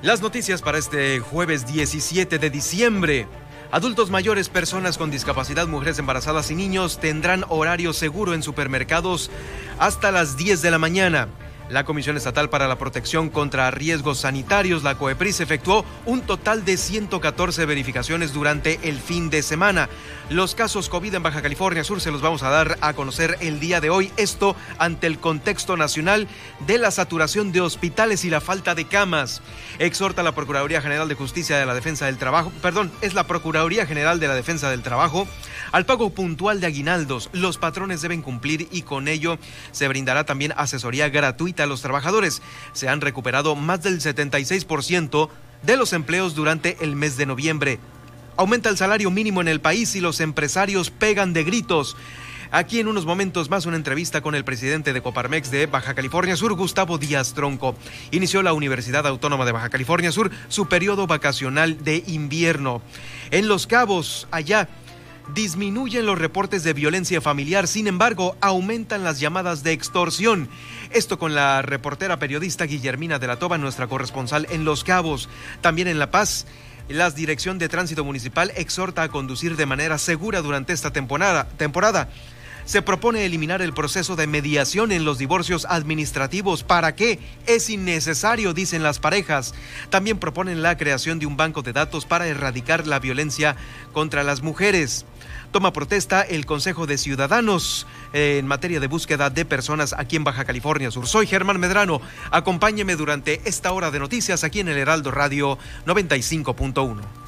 Las noticias para este jueves 17 de diciembre. Adultos mayores, personas con discapacidad, mujeres embarazadas y niños tendrán horario seguro en supermercados hasta las 10 de la mañana. La Comisión Estatal para la Protección contra Riesgos Sanitarios, la COEPRIS, efectuó un total de 114 verificaciones durante el fin de semana. Los casos COVID en Baja California Sur se los vamos a dar a conocer el día de hoy. Esto ante el contexto nacional de la saturación de hospitales y la falta de camas. Exhorta la Procuraduría General de Justicia de la Defensa del Trabajo, perdón, es la Procuraduría General de la Defensa del Trabajo, al pago puntual de aguinaldos. Los patrones deben cumplir y con ello se brindará también asesoría gratuita a los trabajadores. Se han recuperado más del 76% de los empleos durante el mes de noviembre. Aumenta el salario mínimo en el país y los empresarios pegan de gritos. Aquí en unos momentos más una entrevista con el presidente de Coparmex de Baja California Sur, Gustavo Díaz Tronco. Inició la Universidad Autónoma de Baja California Sur su periodo vacacional de invierno. En Los Cabos, allá, disminuyen los reportes de violencia familiar, sin embargo, aumentan las llamadas de extorsión. Esto con la reportera periodista Guillermina de la Toba, nuestra corresponsal en Los Cabos. También en La Paz. La Dirección de Tránsito Municipal exhorta a conducir de manera segura durante esta temporada. Se propone eliminar el proceso de mediación en los divorcios administrativos. ¿Para qué? Es innecesario, dicen las parejas. También proponen la creación de un banco de datos para erradicar la violencia contra las mujeres. Toma protesta el Consejo de Ciudadanos eh, en materia de búsqueda de personas aquí en Baja California Sur. Soy Germán Medrano. Acompáñeme durante esta hora de noticias aquí en el Heraldo Radio 95.1.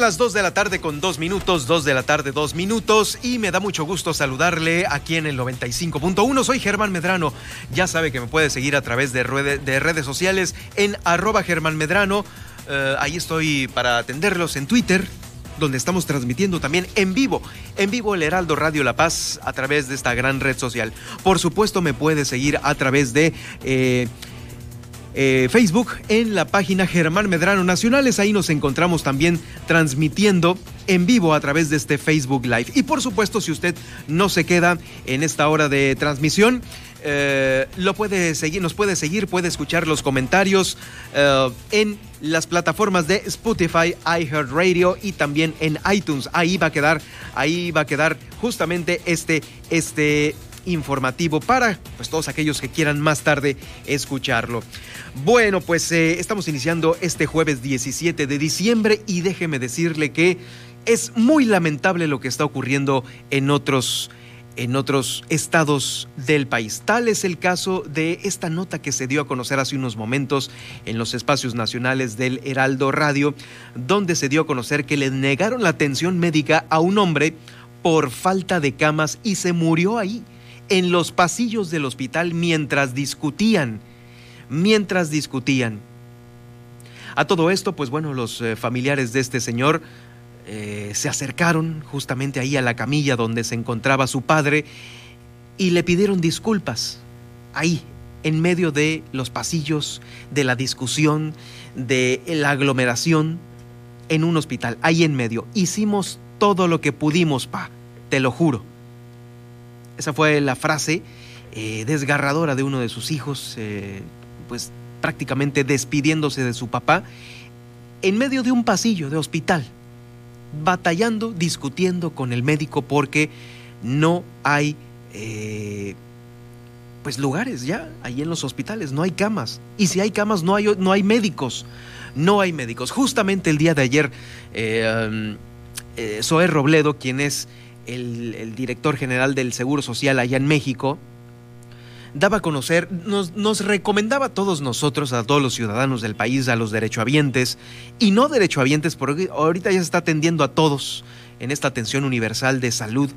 Las 2 de la tarde con 2 minutos, 2 de la tarde, 2 minutos, y me da mucho gusto saludarle aquí en el 95.1. Soy Germán Medrano. Ya sabe que me puede seguir a través de, de redes sociales en arroba Germán Medrano. Eh, ahí estoy para atenderlos en Twitter, donde estamos transmitiendo también en vivo, en vivo el Heraldo Radio La Paz a través de esta gran red social. Por supuesto, me puede seguir a través de. Eh, eh, Facebook en la página Germán Medrano Nacionales. Ahí nos encontramos también transmitiendo en vivo a través de este Facebook Live. Y por supuesto, si usted no se queda en esta hora de transmisión, eh, lo puede seguir, nos puede seguir, puede escuchar los comentarios eh, en las plataformas de Spotify, iHeartRadio y también en iTunes. Ahí va a quedar, ahí va a quedar justamente este, este informativo para pues, todos aquellos que quieran más tarde escucharlo. Bueno, pues eh, estamos iniciando este jueves 17 de diciembre y déjeme decirle que es muy lamentable lo que está ocurriendo en otros en otros estados del país. Tal es el caso de esta nota que se dio a conocer hace unos momentos en los espacios nacionales del Heraldo Radio, donde se dio a conocer que le negaron la atención médica a un hombre por falta de camas y se murió ahí en los pasillos del hospital mientras discutían, mientras discutían. A todo esto, pues bueno, los eh, familiares de este señor eh, se acercaron justamente ahí a la camilla donde se encontraba su padre y le pidieron disculpas, ahí, en medio de los pasillos, de la discusión, de la aglomeración, en un hospital, ahí en medio. Hicimos todo lo que pudimos, pa, te lo juro. Esa fue la frase eh, desgarradora de uno de sus hijos, eh, pues prácticamente despidiéndose de su papá en medio de un pasillo de hospital. batallando, discutiendo con el médico porque no hay eh, pues lugares ya ahí en los hospitales, no hay camas. Y si hay camas, no hay, no hay médicos. No hay médicos. Justamente el día de ayer, eh, um, Zoé Robledo, quien es el, director general del Seguro Social allá en México, daba a conocer, nos, recomendaba a todos nosotros, a todos los ciudadanos del país, a los derechohabientes y no derechohabientes, porque ahorita ya se está atendiendo a todos en esta atención universal de salud,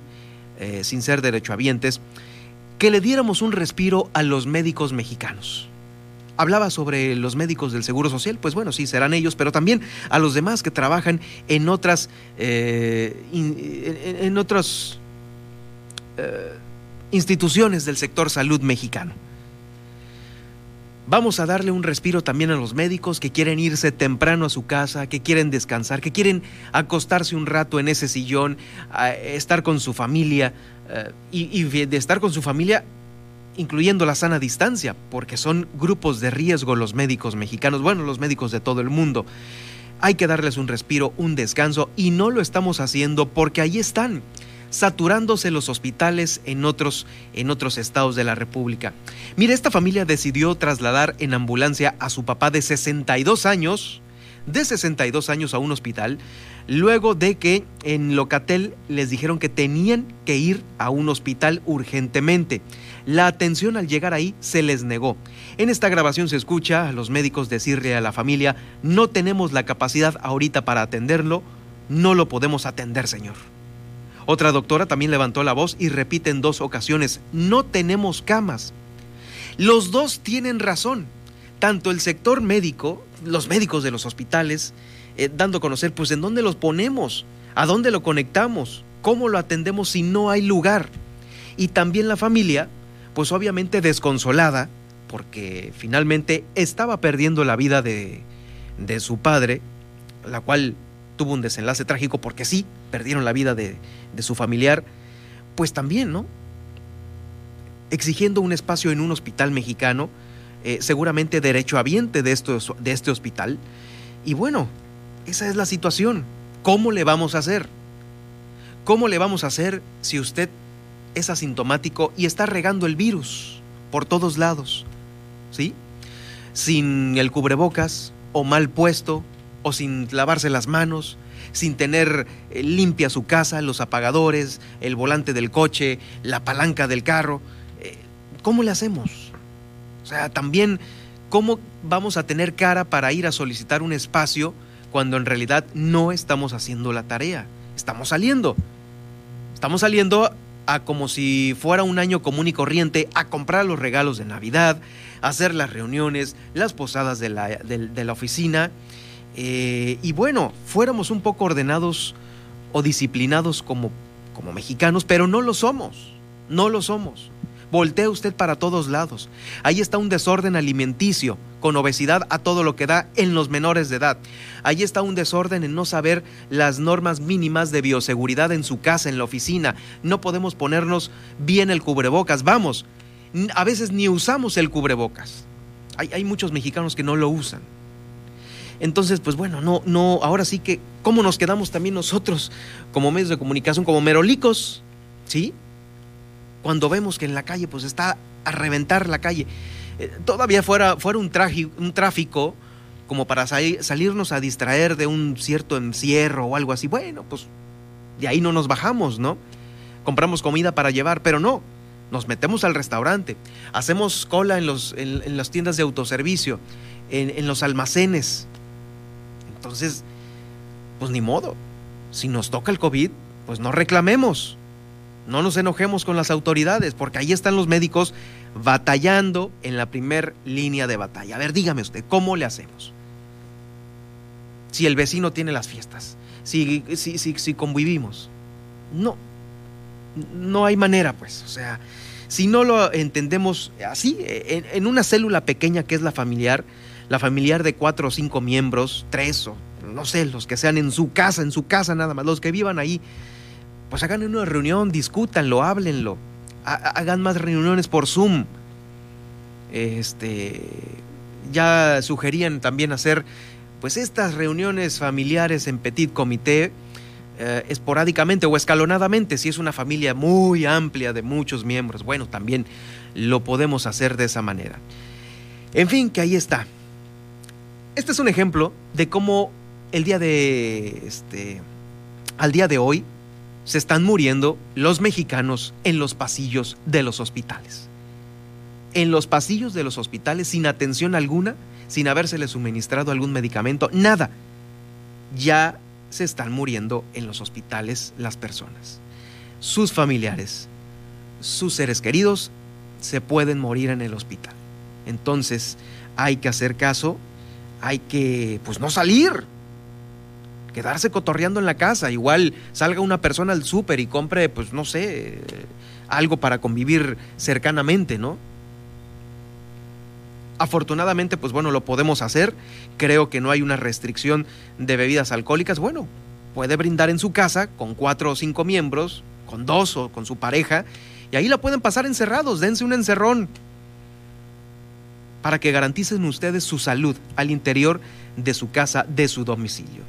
eh, sin ser derechohabientes, que le diéramos un respiro a los médicos mexicanos. Hablaba sobre los médicos del Seguro Social, pues bueno, sí, serán ellos, pero también a los demás que trabajan en otras, eh, en, otras eh, instituciones del sector salud mexicano. Vamos a darle un respiro también a los médicos que quieren irse temprano a su casa, que quieren descansar, que quieren acostarse un rato en ese sillón, estar con su familia eh, y de estar con su familia incluyendo la sana distancia, porque son grupos de riesgo los médicos mexicanos, bueno, los médicos de todo el mundo. Hay que darles un respiro, un descanso, y no lo estamos haciendo porque ahí están, saturándose los hospitales en otros, en otros estados de la República. Mire, esta familia decidió trasladar en ambulancia a su papá de 62 años, de 62 años a un hospital, luego de que en Locatel les dijeron que tenían que ir a un hospital urgentemente. La atención al llegar ahí se les negó. En esta grabación se escucha a los médicos decirle a la familia, no tenemos la capacidad ahorita para atenderlo, no lo podemos atender, señor. Otra doctora también levantó la voz y repite en dos ocasiones, no tenemos camas. Los dos tienen razón, tanto el sector médico, los médicos de los hospitales, eh, dando a conocer, pues en dónde los ponemos, a dónde lo conectamos, cómo lo atendemos si no hay lugar. Y también la familia, pues obviamente desconsolada, porque finalmente estaba perdiendo la vida de, de su padre, la cual tuvo un desenlace trágico porque sí, perdieron la vida de, de su familiar, pues también, ¿no? Exigiendo un espacio en un hospital mexicano, eh, seguramente derechohabiente de, de este hospital. Y bueno, esa es la situación. ¿Cómo le vamos a hacer? ¿Cómo le vamos a hacer si usted es asintomático y está regando el virus por todos lados? ¿Sí? Sin el cubrebocas o mal puesto o sin lavarse las manos, sin tener eh, limpia su casa, los apagadores, el volante del coche, la palanca del carro. Eh, ¿Cómo le hacemos? O sea, también, ¿cómo vamos a tener cara para ir a solicitar un espacio cuando en realidad no estamos haciendo la tarea. Estamos saliendo. Estamos saliendo a como si fuera un año común y corriente a comprar los regalos de Navidad, a hacer las reuniones, las posadas de la, de, la oficina. Eh, y bueno, fuéramos un poco ordenados o disciplinados como, como mexicanos, pero no lo somos. No lo somos. Voltea usted para todos lados. Ahí está un desorden alimenticio, con obesidad a todo lo que da en los menores de edad. Ahí está un desorden en no saber las normas mínimas de bioseguridad en su casa, en la oficina. No podemos ponernos bien el cubrebocas. Vamos, a veces ni usamos el cubrebocas. Hay, hay muchos mexicanos que no lo usan. Entonces, pues bueno, no, no, ahora sí que, ¿cómo nos quedamos también nosotros como medios de comunicación, como merolicos? ¿Sí? Cuando vemos que en la calle pues está a reventar la calle. Eh, todavía fuera, fuera un, un tráfico como para salirnos a distraer de un cierto encierro o algo así. Bueno, pues de ahí no nos bajamos, ¿no? Compramos comida para llevar, pero no. Nos metemos al restaurante, hacemos cola en, los, en, las tiendas de autoservicio, en, en los almacenes. Entonces, pues ni modo. Si nos toca el COVID, pues no reclamemos. No nos enojemos con las autoridades, porque ahí están los médicos batallando en la primer línea de batalla. A ver, dígame usted, ¿cómo le hacemos? Si el vecino tiene las fiestas, si, si, si, convivimos. No, no hay manera, pues. O sea, si no lo entendemos así, en, en, una célula pequeña que es la familiar, la familiar de cuatro o cinco miembros, tres o no sé, los que sean en su casa, en su casa nada más, los que vivan ahí, pues hagan una reunión, discútanlo, háblenlo, hagan más reuniones por Zoom. Este, ya sugerían también hacer pues estas reuniones familiares en petit comité eh, esporádicamente o escalonadamente. Si es una familia muy amplia de muchos miembros, bueno, también lo podemos hacer de esa manera. En fin, que ahí está. Este es un ejemplo de cómo el día de este al día de hoy se están muriendo los mexicanos en los pasillos de los hospitales. En los pasillos de los hospitales sin atención alguna, sin habérsele suministrado algún medicamento, nada. Ya se están muriendo en los hospitales las personas. Sus familiares, sus seres queridos se pueden morir en el hospital. Entonces, hay que hacer caso, hay que pues no salir, quedarse cotorreando en la casa. Igual salga una persona al súper y compre, pues no sé, algo para convivir cercanamente, ¿no? Afortunadamente, pues bueno, lo podemos hacer. Creo que no hay una restricción de bebidas alcohólicas. Bueno, puede brindar en su casa con cuatro o cinco miembros, con dos o con su pareja, y ahí la pueden pasar encerrados. Dense un encerrón para que garanticen ustedes su salud al interior de su casa, de su domicilio.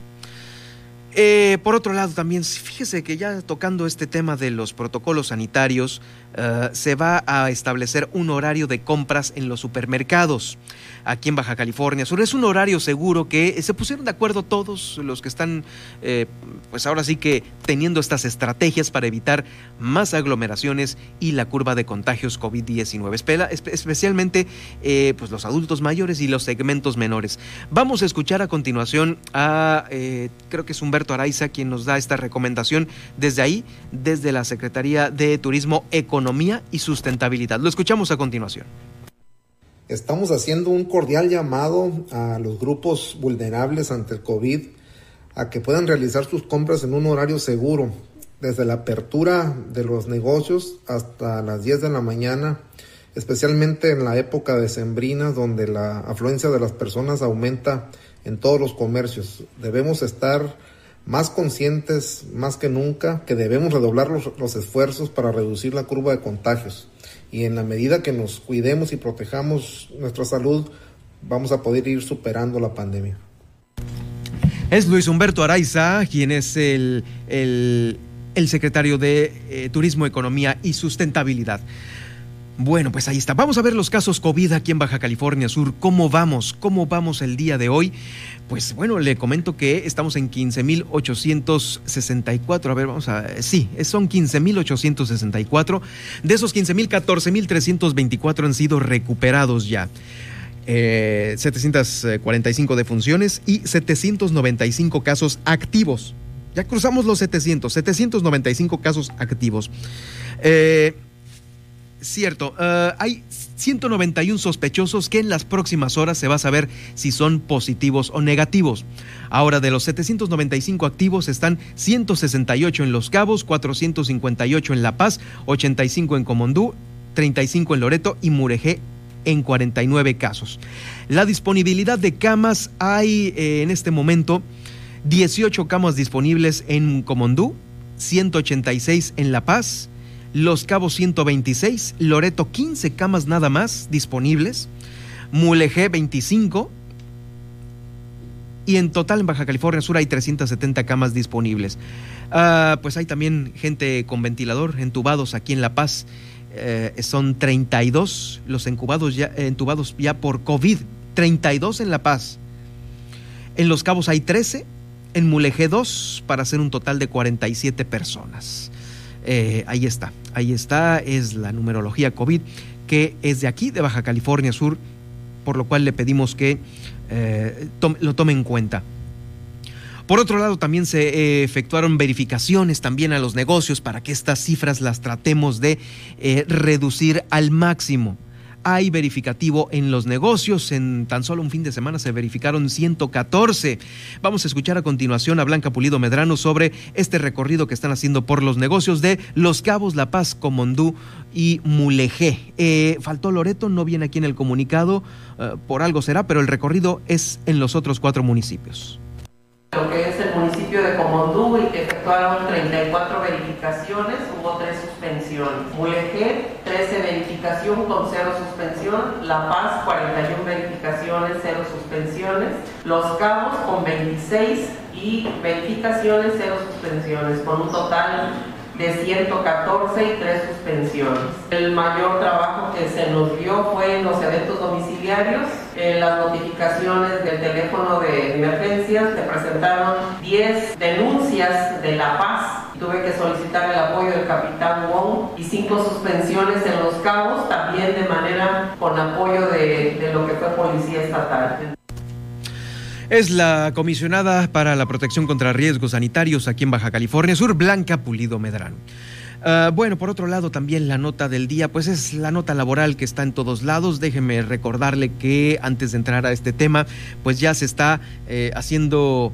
Eh, por otro lado, también fíjese que ya tocando este tema de los protocolos sanitarios, eh, se va a establecer un horario de compras en los supermercados aquí en Baja California Sur. Es un horario seguro que se pusieron de acuerdo todos los que están, eh, pues ahora sí que teniendo estas estrategias para evitar más aglomeraciones y la curva de contagios COVID-19, especialmente eh, pues los adultos mayores y los segmentos menores. Vamos a escuchar a continuación a, eh, creo que es Humberto Araiza quien nos da esta recomendación desde ahí, desde la Secretaría de Turismo, Economía y Sustentabilidad. Lo escuchamos a continuación. Estamos haciendo un cordial llamado a los grupos vulnerables ante el COVID a que puedan realizar sus compras en un horario seguro, desde la apertura de los negocios hasta las 10 de la mañana, especialmente en la época de sembrinas donde la afluencia de las personas aumenta en todos los comercios. Debemos estar más conscientes más que nunca que debemos redoblar los, los esfuerzos para reducir la curva de contagios y en la medida que nos cuidemos y protejamos nuestra salud, vamos a poder ir superando la pandemia. Es Luis Humberto Araiza, quien es el, el, secretario de eh, Turismo, Economía y Sustentabilidad. Bueno, pues ahí está. Vamos a ver los casos COVID aquí en Baja California Sur. ¿Cómo vamos? ¿Cómo vamos el día de hoy? Pues bueno, le comento que estamos en 15.864. A ver, vamos a... Sí, son 15.864. De esos 15.000, 14.324 han sido recuperados ya. 745 eh, defunciones y 795 casos activos. Ya cruzamos los 700, 795 casos activos. Eh, Cierto, eh, hay 191 sospechosos que en las próximas horas se va a saber si son positivos o negativos. Ahora, de los 795 activos están 168 en Los Cabos, 458 en La Paz, 85 en Comondú, 35 en Loreto y Muregé en 49 casos. La disponibilidad de camas hay eh, en este momento 18 camas disponibles en Comondú, 186 en La Paz, los Cabos 126, Loreto 15 camas nada más disponibles, Mulegé 25 y en total en Baja California Sur hay 370 camas disponibles. Ah, pues hay también gente con ventilador entubados aquí en La Paz. Eh, son 32 los encubados ya, entubados ya por COVID, 32 en La Paz. En Los Cabos hay 13, en Mulegé 2 para hacer un total de 47 personas. Eh, ahí está, ahí está, es la numerología COVID que es de aquí, de Baja California Sur, por lo cual le pedimos que eh, lo tome en cuenta. Por otro lado, también se eh, efectuaron verificaciones también a los negocios para que estas cifras las tratemos de reducir al máximo hay verificativo en los negocios. En tan solo un fin de semana se verificaron 114. Vamos a escuchar a continuación a Blanca Pulido Medrano sobre este recorrido que están haciendo por los negocios de Los Cabos, La Paz, Comondú y Mulegé. Eh, faltó Loreto, no viene aquí en el comunicado, eh, por algo será, pero el recorrido es en los otros cuatro municipios lo que es el municipio de Comondú y que efectuaron 34 verificaciones, hubo tres suspensiones. Mulegé, 13 verificación con cero suspensión. La Paz, 41 verificaciones, cero suspensiones. Los Cabos con 26 y verificaciones, cero suspensiones, con un total de 114 y 3 suspensiones. El mayor trabajo que se nos dio fue en los eventos domiciliarios, en las notificaciones del teléfono de emergencias, se presentaron 10 denuncias de La Paz. Tuve que solicitar el apoyo del capitán Wong y 5 suspensiones en Los Cabos, también de manera con apoyo de, de lo que fue Policía Estatal. Es la comisionada para la protección contra riesgos sanitarios aquí en Baja California Sur, Blanca Pulido Medrano. Ah, bueno, por otro lado, también la nota del día, pues es la nota laboral que está en todos lados. Déjeme recordarle que antes de entrar a este tema, pues ya se está eh, haciendo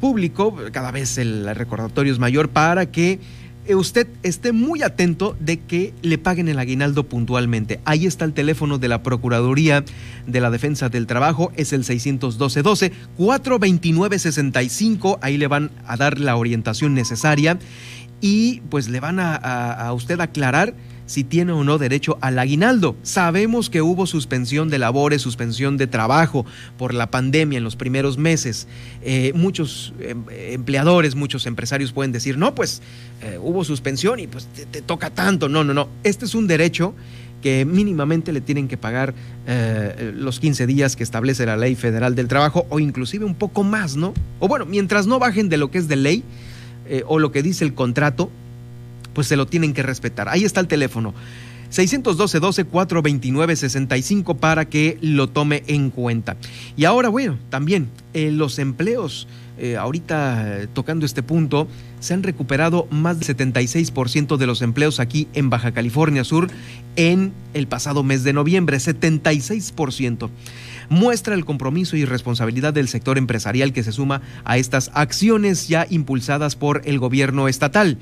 público, cada vez el recordatorio es mayor para que eh, usted esté muy atento de que le paguen el aguinaldo puntualmente. Ahí está el teléfono de la Procuraduría de la Defensa del Trabajo, es el 612-12, 429-65, ahí le van a dar la orientación necesaria y pues le van a, a usted aclarar si tiene o no derecho al aguinaldo. Sabemos que hubo suspensión de labores, suspensión de trabajo por la pandemia en los primeros meses. Eh, muchos em, empleadores, muchos empresarios pueden decir, no, pues eh, hubo suspensión y pues te, toca tanto. No, no, no. Este es un derecho que mínimamente le tienen que pagar eh, los 15 días que establece la ley federal del trabajo o inclusive un poco más, ¿no? O bueno, mientras no bajen de lo que es de ley o lo que dice el contrato, pues se lo tienen que respetar. Ahí está el teléfono. 612-12-429-65 para que lo tome en cuenta. Y ahora, bueno, también eh, los empleos, eh, ahorita eh, tocando este punto, se han recuperado más del 76% de los empleos aquí en Baja California Sur en el pasado mes de noviembre, 76% muestra el compromiso y responsabilidad del sector empresarial que se suma a estas acciones ya impulsadas por el gobierno estatal.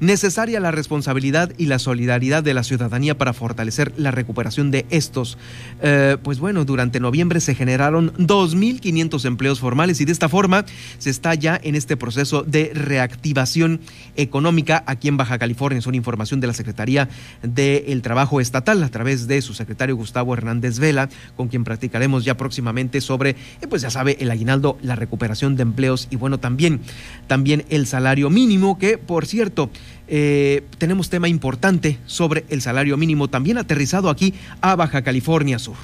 Necesaria la responsabilidad y la solidaridad de la ciudadanía para fortalecer la recuperación de estos. Eh, pues bueno, durante noviembre se generaron 2.500 empleos formales y de esta forma se está ya en este proceso de reactivación económica aquí en Baja California. Es una información de la Secretaría del Trabajo Estatal a través de su secretario Gustavo Hernández Vela, con quien practicaremos ya próximamente sobre, eh, pues ya sabe, el aguinaldo, la recuperación de empleos y bueno, también, también el salario mínimo, que por cierto, eh, tenemos tema importante sobre el salario mínimo, también aterrizado aquí a Baja California Sur.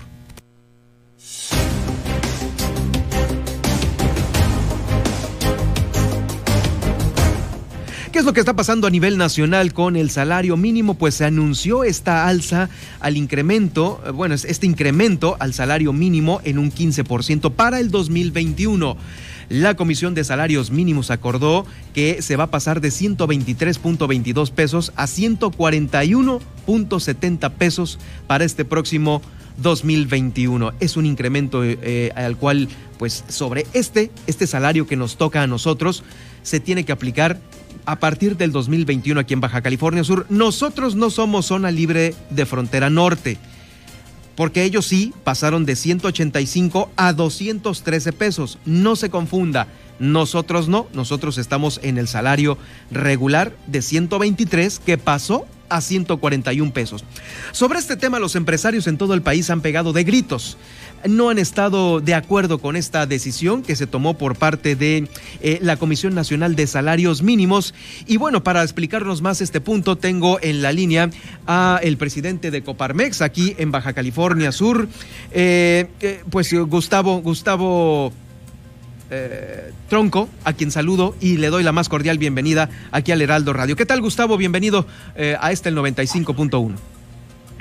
¿Qué es lo que está pasando a nivel nacional con el salario mínimo? Pues se anunció esta alza al incremento, eh, bueno, este incremento al salario mínimo en un 15% para el 2021. La Comisión de Salarios Mínimos acordó que se va a pasar de 123.22 pesos a 141.70 pesos para este próximo 2021. Es un incremento eh, al cual, pues sobre este, este salario que nos toca a nosotros, se tiene que aplicar a partir del 2021 aquí en Baja California Sur. Nosotros no somos zona libre de frontera norte, porque ellos sí pasaron de 185 a 213 pesos. No se confunda, nosotros no, nosotros estamos en el salario regular de 123 que pasó a 141 pesos. Sobre este tema los empresarios en todo el país han pegado de gritos no han estado de acuerdo con esta decisión que se tomó por parte de eh, la Comisión Nacional de Salarios Mínimos. Y bueno, para explicarnos más este punto, tengo en la línea a el presidente de Coparmex aquí en Baja California Sur, eh, eh, pues Gustavo, Gustavo Tronco, a quien saludo y le doy la más cordial bienvenida aquí al Heraldo Radio. ¿Qué tal, Gustavo? Bienvenido a este el 95.1.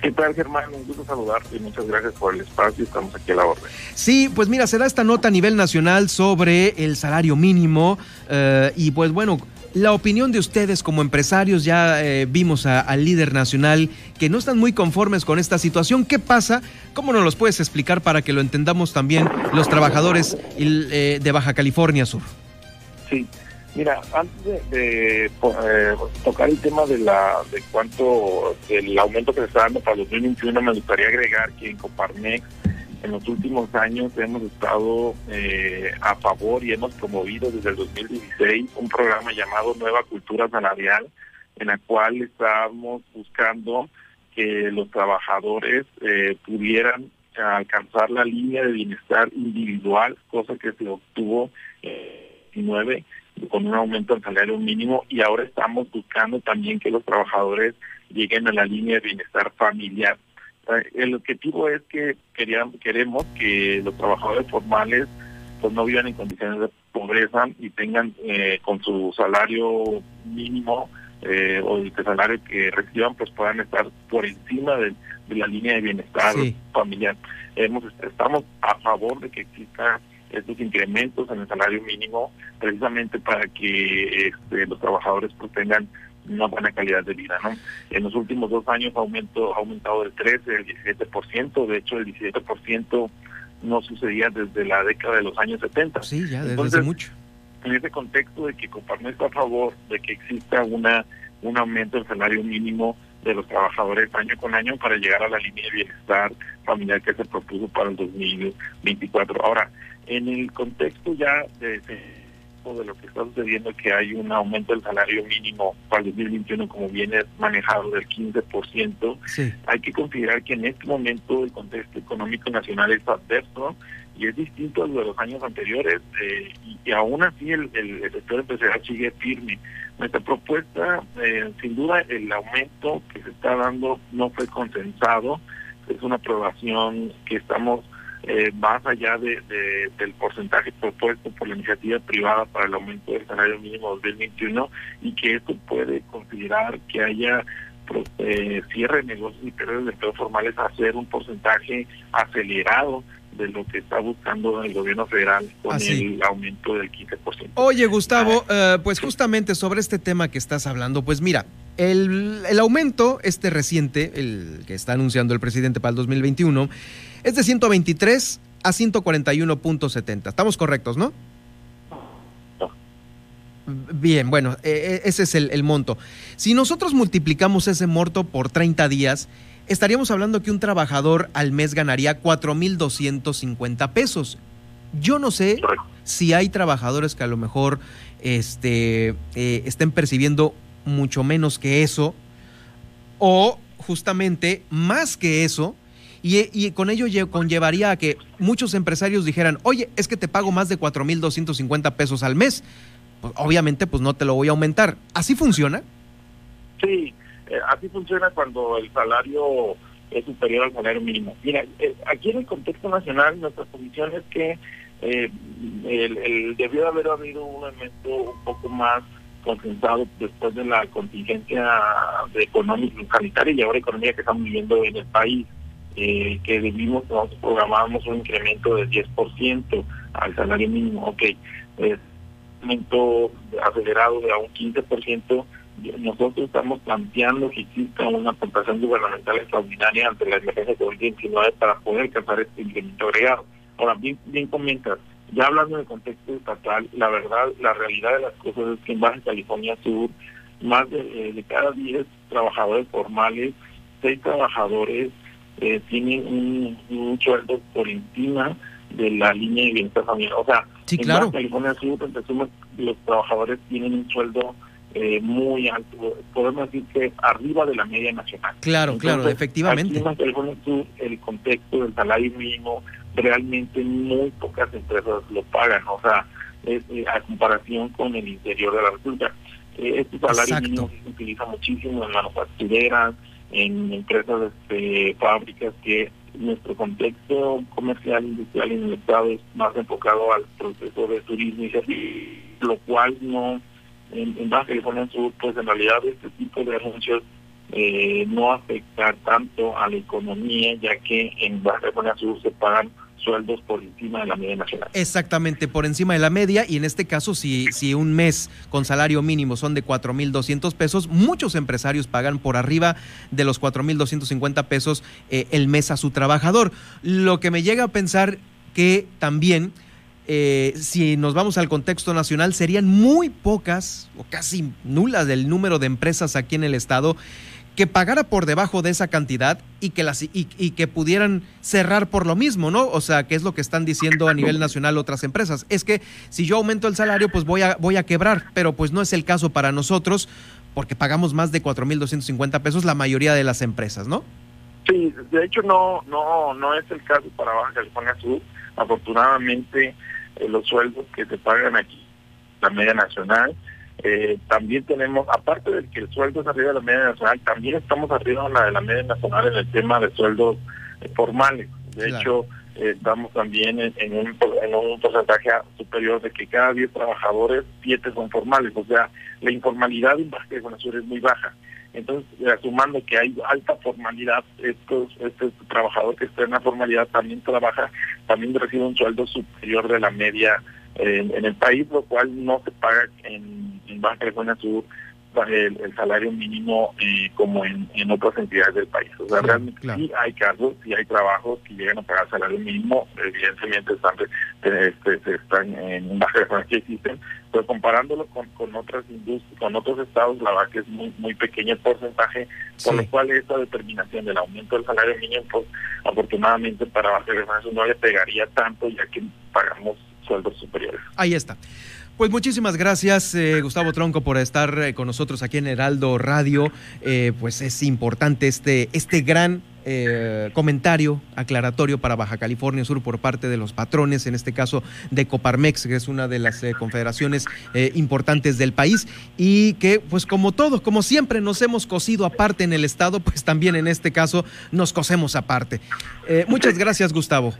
¿Qué tal, Germán? Un gusto saludarte y muchas gracias por el espacio. Estamos aquí a la orden. Sí, pues mira, se da esta nota a nivel nacional sobre el salario mínimo eh, y pues bueno, la opinión de ustedes como empresarios, ya eh, vimos al líder nacional que no están muy conformes con esta situación. ¿Qué pasa? ¿Cómo nos los puedes explicar para que lo entendamos también los trabajadores eh, de Baja California Sur? Sí, Mira, antes de, eh, tocar el tema de la de cuánto el aumento que se está dando para 2021, me gustaría agregar que en Coparmex en los últimos años hemos estado eh, a favor y hemos promovido desde el 2016 un programa llamado Nueva Cultura Salarial, en la cual estamos buscando que los trabajadores eh, pudieran alcanzar la línea de bienestar individual, cosa que se obtuvo 2019 con un aumento del salario mínimo y ahora estamos buscando también que los trabajadores lleguen a la línea de bienestar familiar. El objetivo es que queremos que los trabajadores formales pues no vivan en condiciones de pobreza y tengan eh, con su salario mínimo eh, o el salario que reciban pues puedan estar por encima de, la línea de bienestar familiar. Hemos, estamos a favor de que exista estos incrementos en el salario mínimo precisamente para que este, los trabajadores pues tengan una buena calidad de vida. ¿no? En los últimos dos años aumento, ha aumentado del 13, del 17%, de hecho el 17% no sucedía desde la década de los años 70. Sí, ya desde mucho. En ese contexto de que Coparmex está a favor de que exista una un aumento del salario mínimo de los trabajadores año con año para llegar a la línea de bienestar familiar que se propuso para el 2024. Ahora, en el contexto ya de, de lo que está sucediendo, que hay un aumento del salario mínimo para el 2021 como viene manejado del 15%, hay que considerar que en este momento el contexto económico nacional es adverso y es distinto a lo de los años anteriores eh, y, aún así el, el, sector empresarial sigue firme. Nuestra propuesta, eh, sin duda, el aumento que se está dando no fue consensado, es una aprobación que estamos eh, más allá de, del porcentaje propuesto por la iniciativa privada para el aumento del salario mínimo 2021 y que esto puede considerar que haya eh, cierre de negocios y periodos de empleo formales hacer un porcentaje acelerado de lo que está buscando el gobierno federal con ah, el aumento del 15%. Oye, Gustavo, eh, pues justamente sobre este tema que estás hablando, pues mira, el, el aumento, este reciente, el que está anunciando el presidente para el 2021, es de 123 a 141.70. Estamos correctos, ¿no? Bien, bueno, e, e, ese es el, monto. Si nosotros multiplicamos ese monto por 30 días, estaríamos hablando que un trabajador al mes ganaría 4.250 pesos. Yo no sé si hay trabajadores que a lo mejor este, eh, estén percibiendo mucho menos que eso o justamente más que eso y, con ello conllevaría a que muchos empresarios dijeran, oye, es que te pago más de 4.250 pesos al mes. Pues, obviamente, pues no te lo voy a aumentar. ¿Así funciona? Sí, eh, así funciona cuando el salario es superior al salario mínimo. Mira, eh, aquí en el contexto nacional, nuestra posición es que eh, el, debió haber habido un elemento un poco más concentrado después de la contingencia de económica sanitaria y ahora economía que estamos viviendo en el país que debimos, nosotros programábamos un incremento del 10% al salario mínimo, ok, eh, aumento acelerado de a un 15%, nosotros estamos planteando que exista una aportación gubernamental extraordinaria ante la emergencia COVID-19 para poder alcanzar este incremento agregado. Ahora, bien, bien comentas, ya hablando del contexto estatal, la verdad, la realidad de las cosas es que en Baja California Sur, más de, eh, de cada 10 trabajadores formales, 6 trabajadores eh, tienen un, sueldo por encima de la línea de bienestar familiar. O sea, en claro. California Sur, los trabajadores tienen un sueldo eh, muy alto, podemos decir que arriba de la media nacional. Claro, claro, efectivamente. Aquí en el contexto del salario mínimo, realmente muy pocas empresas lo pagan, o sea, es, eh, a comparación con el interior de la República. este salario mínimo se utiliza muchísimo en manufactureras, en empresas, este, fábricas, que nuestro contexto comercial, industrial en el Estado es más enfocado al proceso de turismo y lo cual no, en, Baja California Sur, pues en realidad este tipo de anuncios eh, no afecta tanto a la economía, ya que en Baja California Sur se pagan sueldos por encima de la media nacional. Exactamente, por encima de la media y en este caso si, si un mes con salario mínimo son de 4.200 pesos, muchos empresarios pagan por arriba de los 4.250 pesos eh, el mes a su trabajador. Lo que me llega a pensar que también... Eh, si nos vamos al contexto nacional, serían muy pocas o casi nulas del número de empresas aquí en el estado que pagara por debajo de esa cantidad y que, las, y, que pudieran cerrar por lo mismo, ¿no? O sea, que es lo que están diciendo a nivel nacional otras empresas. Es que si yo aumento el salario, pues voy a, voy a quebrar, pero pues no es el caso para nosotros porque pagamos más de 4.250 pesos la mayoría de las empresas, ¿no? Sí, de hecho no, no, no es el caso para Baja California Sur. Afortunadamente, eh, los sueldos que se pagan aquí la media nacional. Eh, también tenemos, aparte de que el sueldo es arriba de la media nacional, también estamos arriba de la, de la media nacional en el tema de sueldos eh, formales. De hecho, eh, estamos también en, un, en un porcentaje superior de que cada 10 trabajadores, 7 son formales. O sea, la informalidad en Baja California Sur es muy baja. Entonces, sumando que hay alta formalidad, estos, este trabajador que está en la formalidad también trabaja, también recibe un sueldo superior de la media en, el país, lo cual no se paga en, en Baja California Sur el, salario mínimo eh, como en, otras entidades del país. O sea, realmente sí hay casos, sí hay trabajos que llegan a pagar salario mínimo, evidentemente están, este, están en Baja que existen, pero comparándolo con, con otras industrias, con otros estados, la verdad que es muy muy pequeño el porcentaje, por lo cual esta determinación del aumento del salario mínimo, pues afortunadamente para Baja California no le pegaría tanto ya que pagamos sueldos superiores. Ahí está. Pues muchísimas gracias, eh, Gustavo Tronco, por estar eh, con nosotros aquí en Heraldo Radio. Eh, pues es importante este, este gran comentario aclaratorio para Baja California Sur por parte de los patrones, en este caso de Coparmex, que es una de las confederaciones importantes del país y que, pues como todo, como siempre nos hemos cosido aparte en el Estado, pues también en este caso nos cosemos aparte. muchas gracias, Gustavo.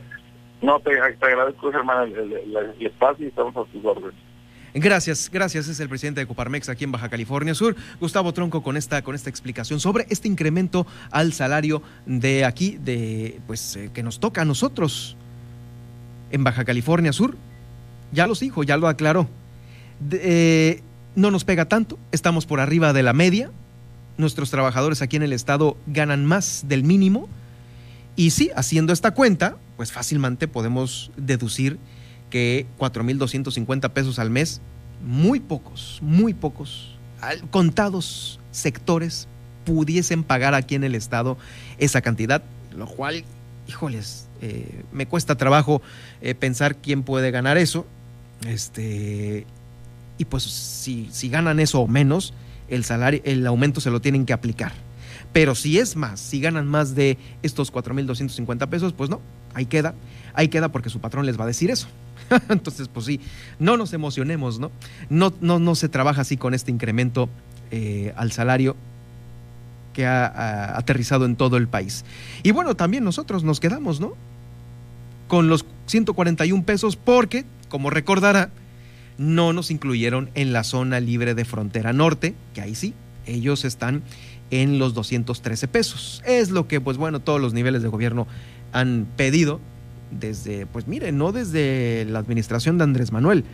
No, te, agradezco, hermano, el, espacio y estamos a tus órdenes. Gracias, gracias. Es el presidente de Coparmex aquí en Baja California Sur, Gustavo Tronco, con esta, con esta explicación sobre este incremento al salario de aquí, de pues eh, que nos toca a nosotros en Baja California Sur. Ya los dijo, ya lo aclaró. Eh, no nos pega tanto, estamos por arriba de la media. Nuestros trabajadores aquí en el estado ganan más del mínimo. Y sí, haciendo esta cuenta, pues fácilmente podemos deducir que 4.250 pesos al mes, muy pocos, muy pocos, contados sectores pudiesen pagar aquí en el Estado esa cantidad, lo cual, híjoles, eh, me cuesta trabajo eh, pensar quién puede ganar eso. Este, y pues si, si ganan eso o menos, el salario, el aumento se lo tienen que aplicar. Pero si es más, si ganan más de estos 4.250 pesos, pues no, ahí queda, ahí queda porque su patrón les va a decir eso. Entonces, pues sí, no nos emocionemos, ¿no? No, no, no se trabaja así con este incremento eh, al salario que ha, aterrizado en todo el país. Y bueno, también nosotros nos quedamos, ¿no? Con los 141 pesos porque, como recordará, no nos incluyeron en la zona libre de frontera norte, que ahí sí, ellos están en los 213 pesos. Es lo que, pues bueno, todos los niveles de gobierno han pedido desde, pues mire, no desde la administración de Andrés Manuel,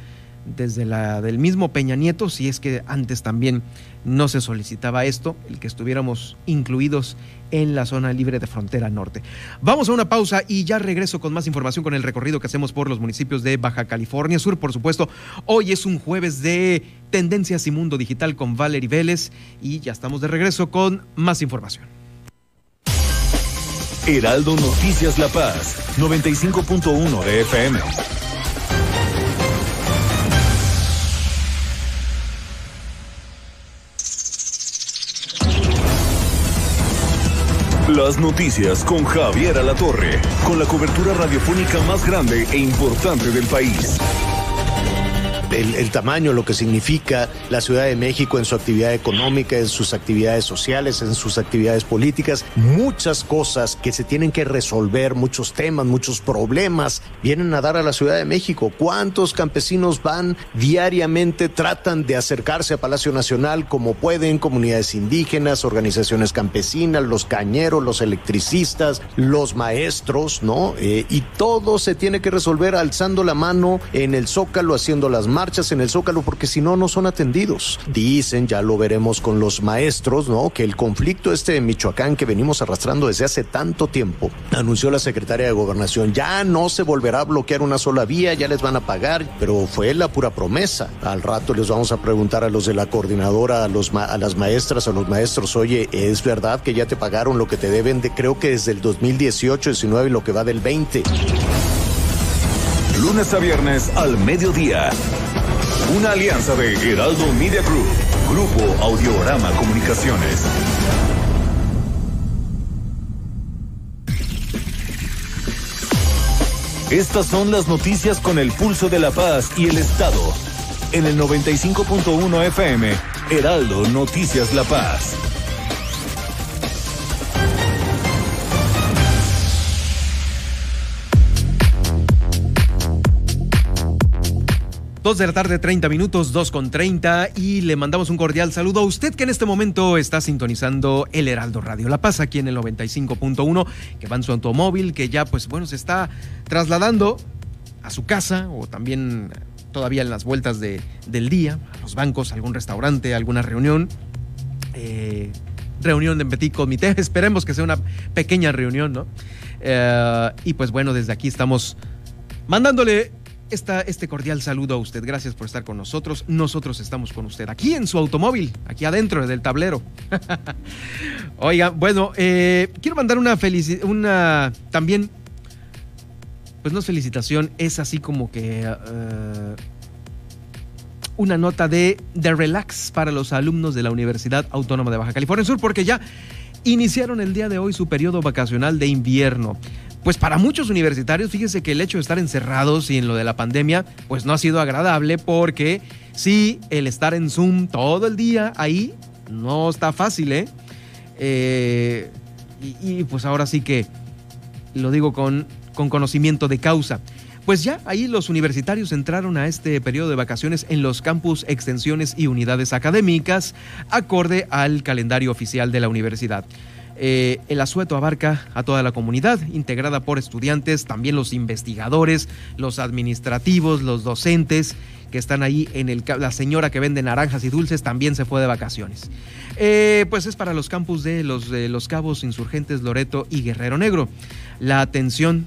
desde la del mismo Peña Nieto, si es que antes también no se solicitaba esto, el que estuviéramos incluidos en la zona libre de frontera norte. Vamos a una pausa y ya regreso con más información con el recorrido que hacemos por los municipios de Baja California Sur, por supuesto. Hoy es un jueves de Tendencias y Mundo Digital con Valerie Vélez y ya estamos de regreso con más información. Heraldo Noticias La Paz, 95.1 de FM. Las noticias con Javier Alatorre, con la cobertura radiofónica más grande e importante del país el, tamaño, lo que significa la Ciudad de México en su actividad económica, en sus actividades sociales, en sus actividades políticas, muchas cosas que se tienen que resolver, muchos temas, muchos problemas vienen a dar a la Ciudad de México. ¿Cuántos campesinos van diariamente, tratan de acercarse a Palacio Nacional como pueden, comunidades indígenas, organizaciones campesinas, los cañeros, los electricistas, los maestros, ¿no? Eh, y todo se tiene que resolver alzando la mano en el zócalo, haciendo las marchas en el Zócalo porque si no, no son atendidos. Dicen, ya lo veremos con los maestros, ¿no? Que el conflicto este de Michoacán que venimos arrastrando desde hace tanto tiempo, anunció la secretaria de Gobernación, ya no se volverá a bloquear una sola vía, ya les van a pagar, pero fue la pura promesa. Al rato les vamos a preguntar a los de la coordinadora, a, los a las maestras, a los maestros, oye, ¿es verdad que ya te pagaron lo que te deben de, creo que desde el 2018, 19 y lo que va del 20? Lunes a viernes al mediodía. Una alianza de Heraldo Media Group, Grupo Audiorama Comunicaciones. Estas son las noticias con el pulso de la paz y el Estado. en el 95.1 FM, Heraldo Noticias La Paz. Dos de la tarde, 30 minutos, dos con 30, y le mandamos un cordial saludo a usted que en este momento está sintonizando el Heraldo Radio La Paz aquí en el 95.1, que va en su automóvil, que ya pues bueno se está trasladando a su casa o también todavía en las vueltas de, del día, a los bancos, algún restaurante, alguna reunión. Eh, reunión de Petit Comité, esperemos que sea una pequeña reunión, ¿no? Eh, y pues bueno, desde aquí estamos mandándole esta, este cordial saludo a usted. Gracias por estar con nosotros. Nosotros estamos con usted aquí en su automóvil, aquí adentro del tablero. Oiga, bueno, eh, quiero mandar una felicidad, una también, pues no es felicitación, es así como que uh, una nota de, de relax para los alumnos de la Universidad Autónoma de Baja California Sur, porque ya iniciaron el día de hoy su periodo vacacional de invierno pues para muchos universitarios, fíjese que el hecho de estar encerrados y en lo de la pandemia, pues no ha sido agradable porque sí, el estar en Zoom todo el día ahí no está fácil, ¿eh? eh y, pues ahora sí que lo digo con, con conocimiento de causa. Pues ya ahí los universitarios entraron a este periodo de vacaciones en los campus, extensiones y unidades académicas, acorde al calendario oficial de la universidad. Eh, el asueto abarca a toda la comunidad, integrada por estudiantes, también los investigadores, los administrativos, los docentes que están ahí en el la señora que vende naranjas y dulces también se fue de vacaciones. Eh, pues es para los campus de los, Cabos, Insurgentes, Loreto y Guerrero Negro. La atención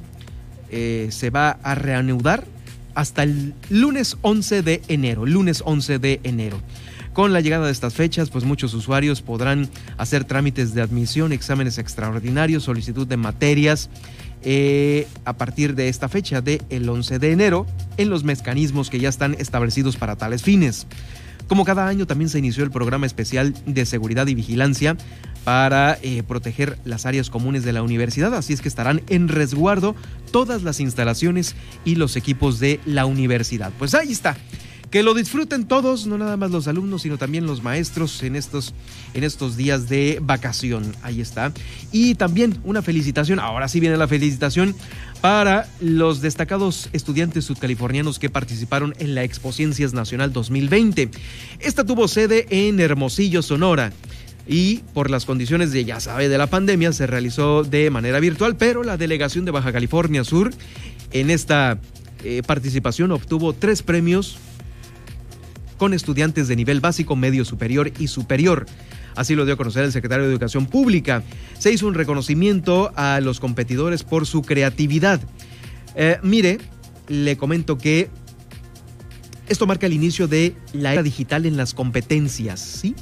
eh, se va a reanudar hasta el lunes 11 de enero, lunes 11 de enero. Con la llegada de estas fechas, pues muchos usuarios podrán hacer trámites de admisión, exámenes extraordinarios, solicitud de materias. Eh, a partir de esta fecha del el 11 de enero en los mecanismos que ya están establecidos para tales fines. Como cada año también se inició el programa especial de seguridad y vigilancia para eh, proteger las áreas comunes de la universidad, así es que estarán en resguardo todas las instalaciones y los equipos de la universidad. Pues ahí está. Que lo disfruten todos, no nada más los alumnos, sino también los maestros en estos, en estos días de vacación. Ahí está. Y también una felicitación, ahora sí viene la felicitación para los destacados estudiantes sudcalifornianos que participaron en la Expo Ciencias Nacional 2020. Esta tuvo sede en Hermosillo, Sonora y por las condiciones de, ya sabe, de la pandemia se realizó de manera virtual, pero la delegación de Baja California Sur en esta eh, participación obtuvo tres premios con estudiantes de nivel básico, medio superior y superior. Así lo dio a conocer el secretario de Educación Pública. Se hizo un reconocimiento a los competidores por su creatividad. Eh, mire, le comento que esto marca el inicio de la era digital en las competencias, ¿sí?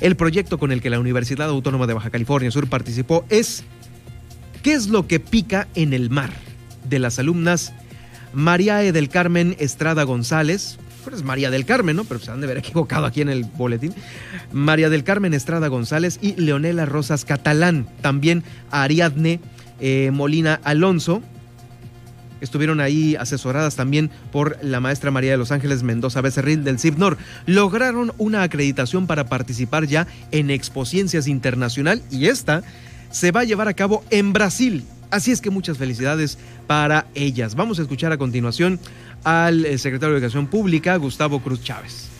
El proyecto con el que la Universidad Autónoma de Baja California Sur participó es ¿Qué es lo que pica en el mar? de las alumnas María del Carmen Estrada González, es María del Carmen, ¿no? Pero se han de haber equivocado aquí en el boletín. María del Carmen Estrada González y Leonela Rosas Catalán. También Ariadne eh, Molina Alonso. Estuvieron ahí asesoradas también por la maestra María de los Ángeles Mendoza Becerril del CIPNOR. Lograron una acreditación para participar ya en Expociencias Internacional y esta se va a llevar a cabo en Brasil. Así es que muchas felicidades para ellas. Vamos a escuchar a continuación al eh, secretario de Educación Pública, Gustavo Cruz Chávez.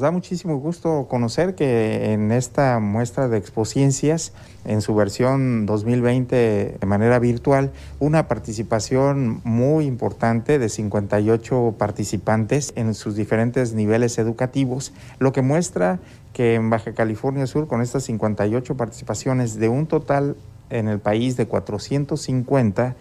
Nos da muchísimo gusto conocer que en esta muestra de Expociencias, en su versión 2020 de manera virtual, una participación muy importante de 58 participantes en sus diferentes niveles educativos, lo que muestra que en Baja California Sur, con estas 58 participaciones de un total en el país de 450,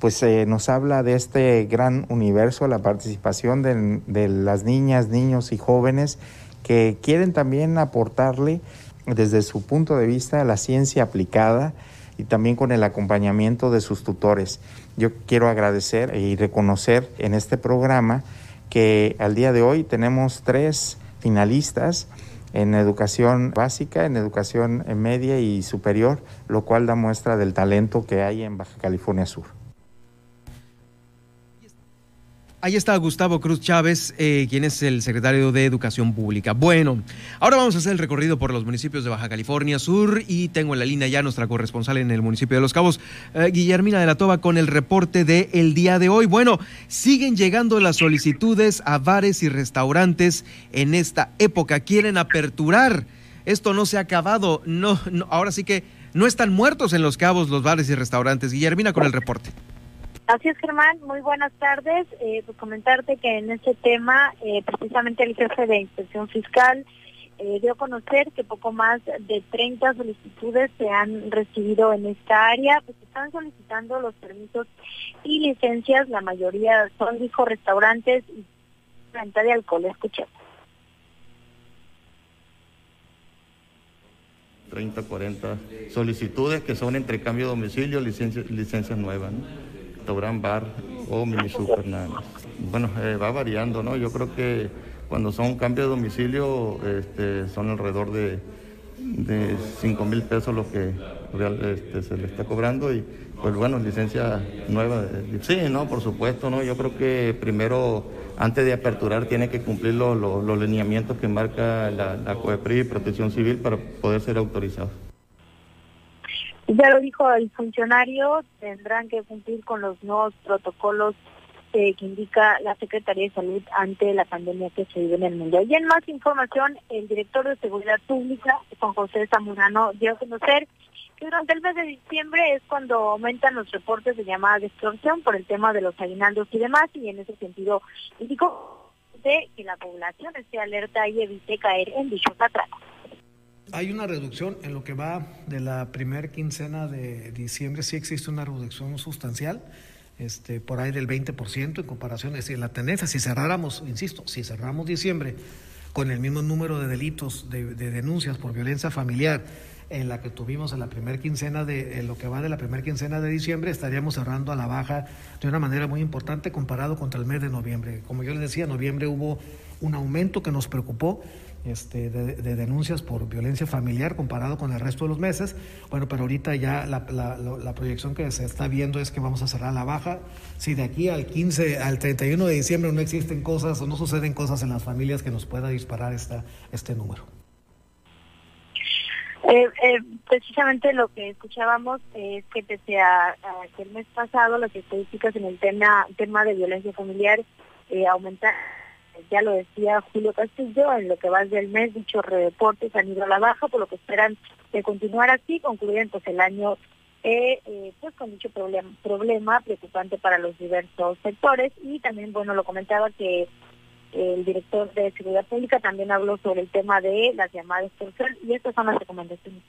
pues eh, nos habla de este gran universo, la participación de, de, las niñas, niños y jóvenes que quieren también aportarle desde su punto de vista la ciencia aplicada y también con el acompañamiento de sus tutores. Yo quiero agradecer y reconocer en este programa que al día de hoy tenemos tres finalistas en educación básica, en educación media y superior, lo cual da muestra del talento que hay en Baja California Sur. Ahí está Gustavo Cruz Chávez, eh, quien es el secretario de Educación Pública. Bueno, ahora vamos a hacer el recorrido por los municipios de Baja California Sur y tengo en la línea ya nuestra corresponsal en el municipio de Los Cabos, eh, Guillermina de la Toba, con el reporte del el día de hoy. Bueno, siguen llegando las solicitudes a bares y restaurantes en esta época. Quieren aperturar. Esto no se ha acabado. No, no, ahora sí que no están muertos en Los Cabos los bares y restaurantes. Guillermina con el reporte. Así es, Germán. Muy buenas tardes. Eh, pues comentarte que en este tema, eh, precisamente el jefe de inspección fiscal eh, dio a conocer que poco más de 30 solicitudes se han recibido en esta área, pues están solicitando los permisos y licencias. La mayoría son, dijo, restaurantes y venta de alcohol. Escuchemos. 30, 40 solicitudes que son entre cambio de domicilio, licencias, nuevas. Restaurant bar o mini super Bueno, eh, va variando, ¿no? Yo creo que cuando son cambios de domicilio este, son alrededor de, de 5 mil pesos lo que real, este, se le está cobrando y pues bueno, licencia nueva. Sí, no, por supuesto, ¿no? Yo creo que primero, antes de aperturar, tiene que cumplir los, los, lineamientos que marca la COEPRI y Protección Civil para poder ser autorizado. Ya lo dijo el funcionario, tendrán que cumplir con los nuevos protocolos que indica la Secretaría de Salud ante la pandemia que se vive en el mundo. Y en más información, el director de Seguridad Pública, Juan José Zamorano, dio a conocer que durante el mes de diciembre es cuando aumentan los reportes de llamadas de extorsión por el tema de los aguinaldos y demás, y en ese sentido indicó de que la población esté alerta y evite caer en dichos atracos. Hay una reducción en lo que va de la primera quincena de diciembre, sí existe una reducción sustancial, este, por ahí del 20% en comparación, es decir, la tendencia, si cerráramos, insisto, si cerramos diciembre con el mismo número de delitos, de, denuncias por violencia familiar, en la que tuvimos en la primera quincena de en lo que va de la primera quincena de diciembre, estaríamos cerrando a la baja de una manera muy importante comparado contra el mes de noviembre. Como yo les decía, en noviembre hubo un aumento que nos preocupó este, de, denuncias por violencia familiar comparado con el resto de los meses. Bueno, pero ahorita ya la, la, proyección que se está viendo es que vamos a cerrar la baja. Si de aquí al 15, al 31 de diciembre no existen cosas o no suceden cosas en las familias que nos pueda disparar esta, este número. Eh, eh, precisamente lo que escuchábamos es que pese a, que el mes pasado las estadísticas en el tema, tema de violencia familiar eh, aumentaron ya lo decía Julio Castillo, en lo que va del mes dichos reportes han ido a la baja, por lo que esperan de continuar así, concluir entonces el año eh, eh, pues con dicho problema, preocupante para los diversos sectores y también, bueno, lo comentaba que el director de Seguridad Pública también habló sobre el tema de las llamadas extorsión y estas son las recomendaciones.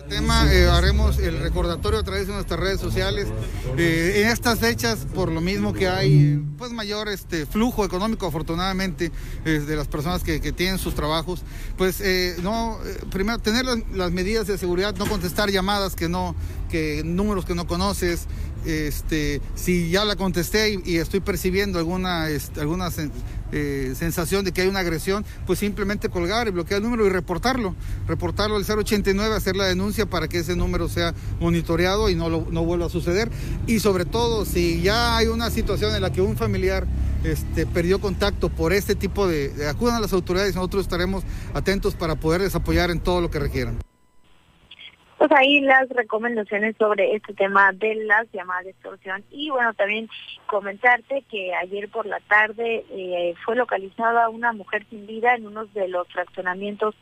Este tema eh, haremos el recordatorio a través de nuestras redes sociales. Eh, en estas fechas, por lo mismo que hay pues mayor este flujo económico, afortunadamente, eh, de las personas que, tienen sus trabajos, pues no, primero tener las, medidas de seguridad, no contestar llamadas que no, que números que no conoces, este, si ya la contesté y, estoy percibiendo alguna, este, alguna eh, sensación de que hay una agresión, pues simplemente colgar y bloquear el número y reportarlo, reportarlo al 089, hacer la denuncia para que ese número sea monitoreado y no, no vuelva a suceder. Y sobre todo, si ya hay una situación en la que un familiar este, perdió contacto por este tipo de, de acudan a las autoridades, nosotros estaremos atentos para poderles apoyar en todo lo que requieran pues ahí las recomendaciones sobre este tema de las llamadas de extorsión. Y bueno, también comentarte que ayer por la tarde eh, fue localizada una mujer sin vida en uno de los fraccionamientos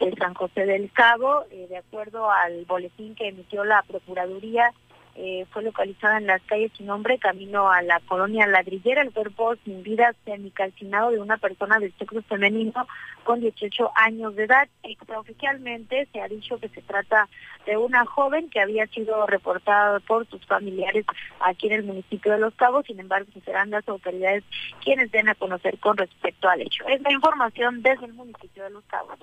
de San José del Cabo, eh, de acuerdo al boletín que emitió la Procuraduría eh, fue localizada en las calles sin nombre, camino a la colonia Ladrillera, el cuerpo sin vida semicalcinado de una persona del sexo femenino con 18 años de edad. Extraoficialmente se ha dicho que se trata de una joven que había sido reportada por sus familiares aquí en el municipio de Los Cabos, sin embargo serán las autoridades quienes den a conocer con respecto al hecho. Es la información desde el municipio de Los Cabos.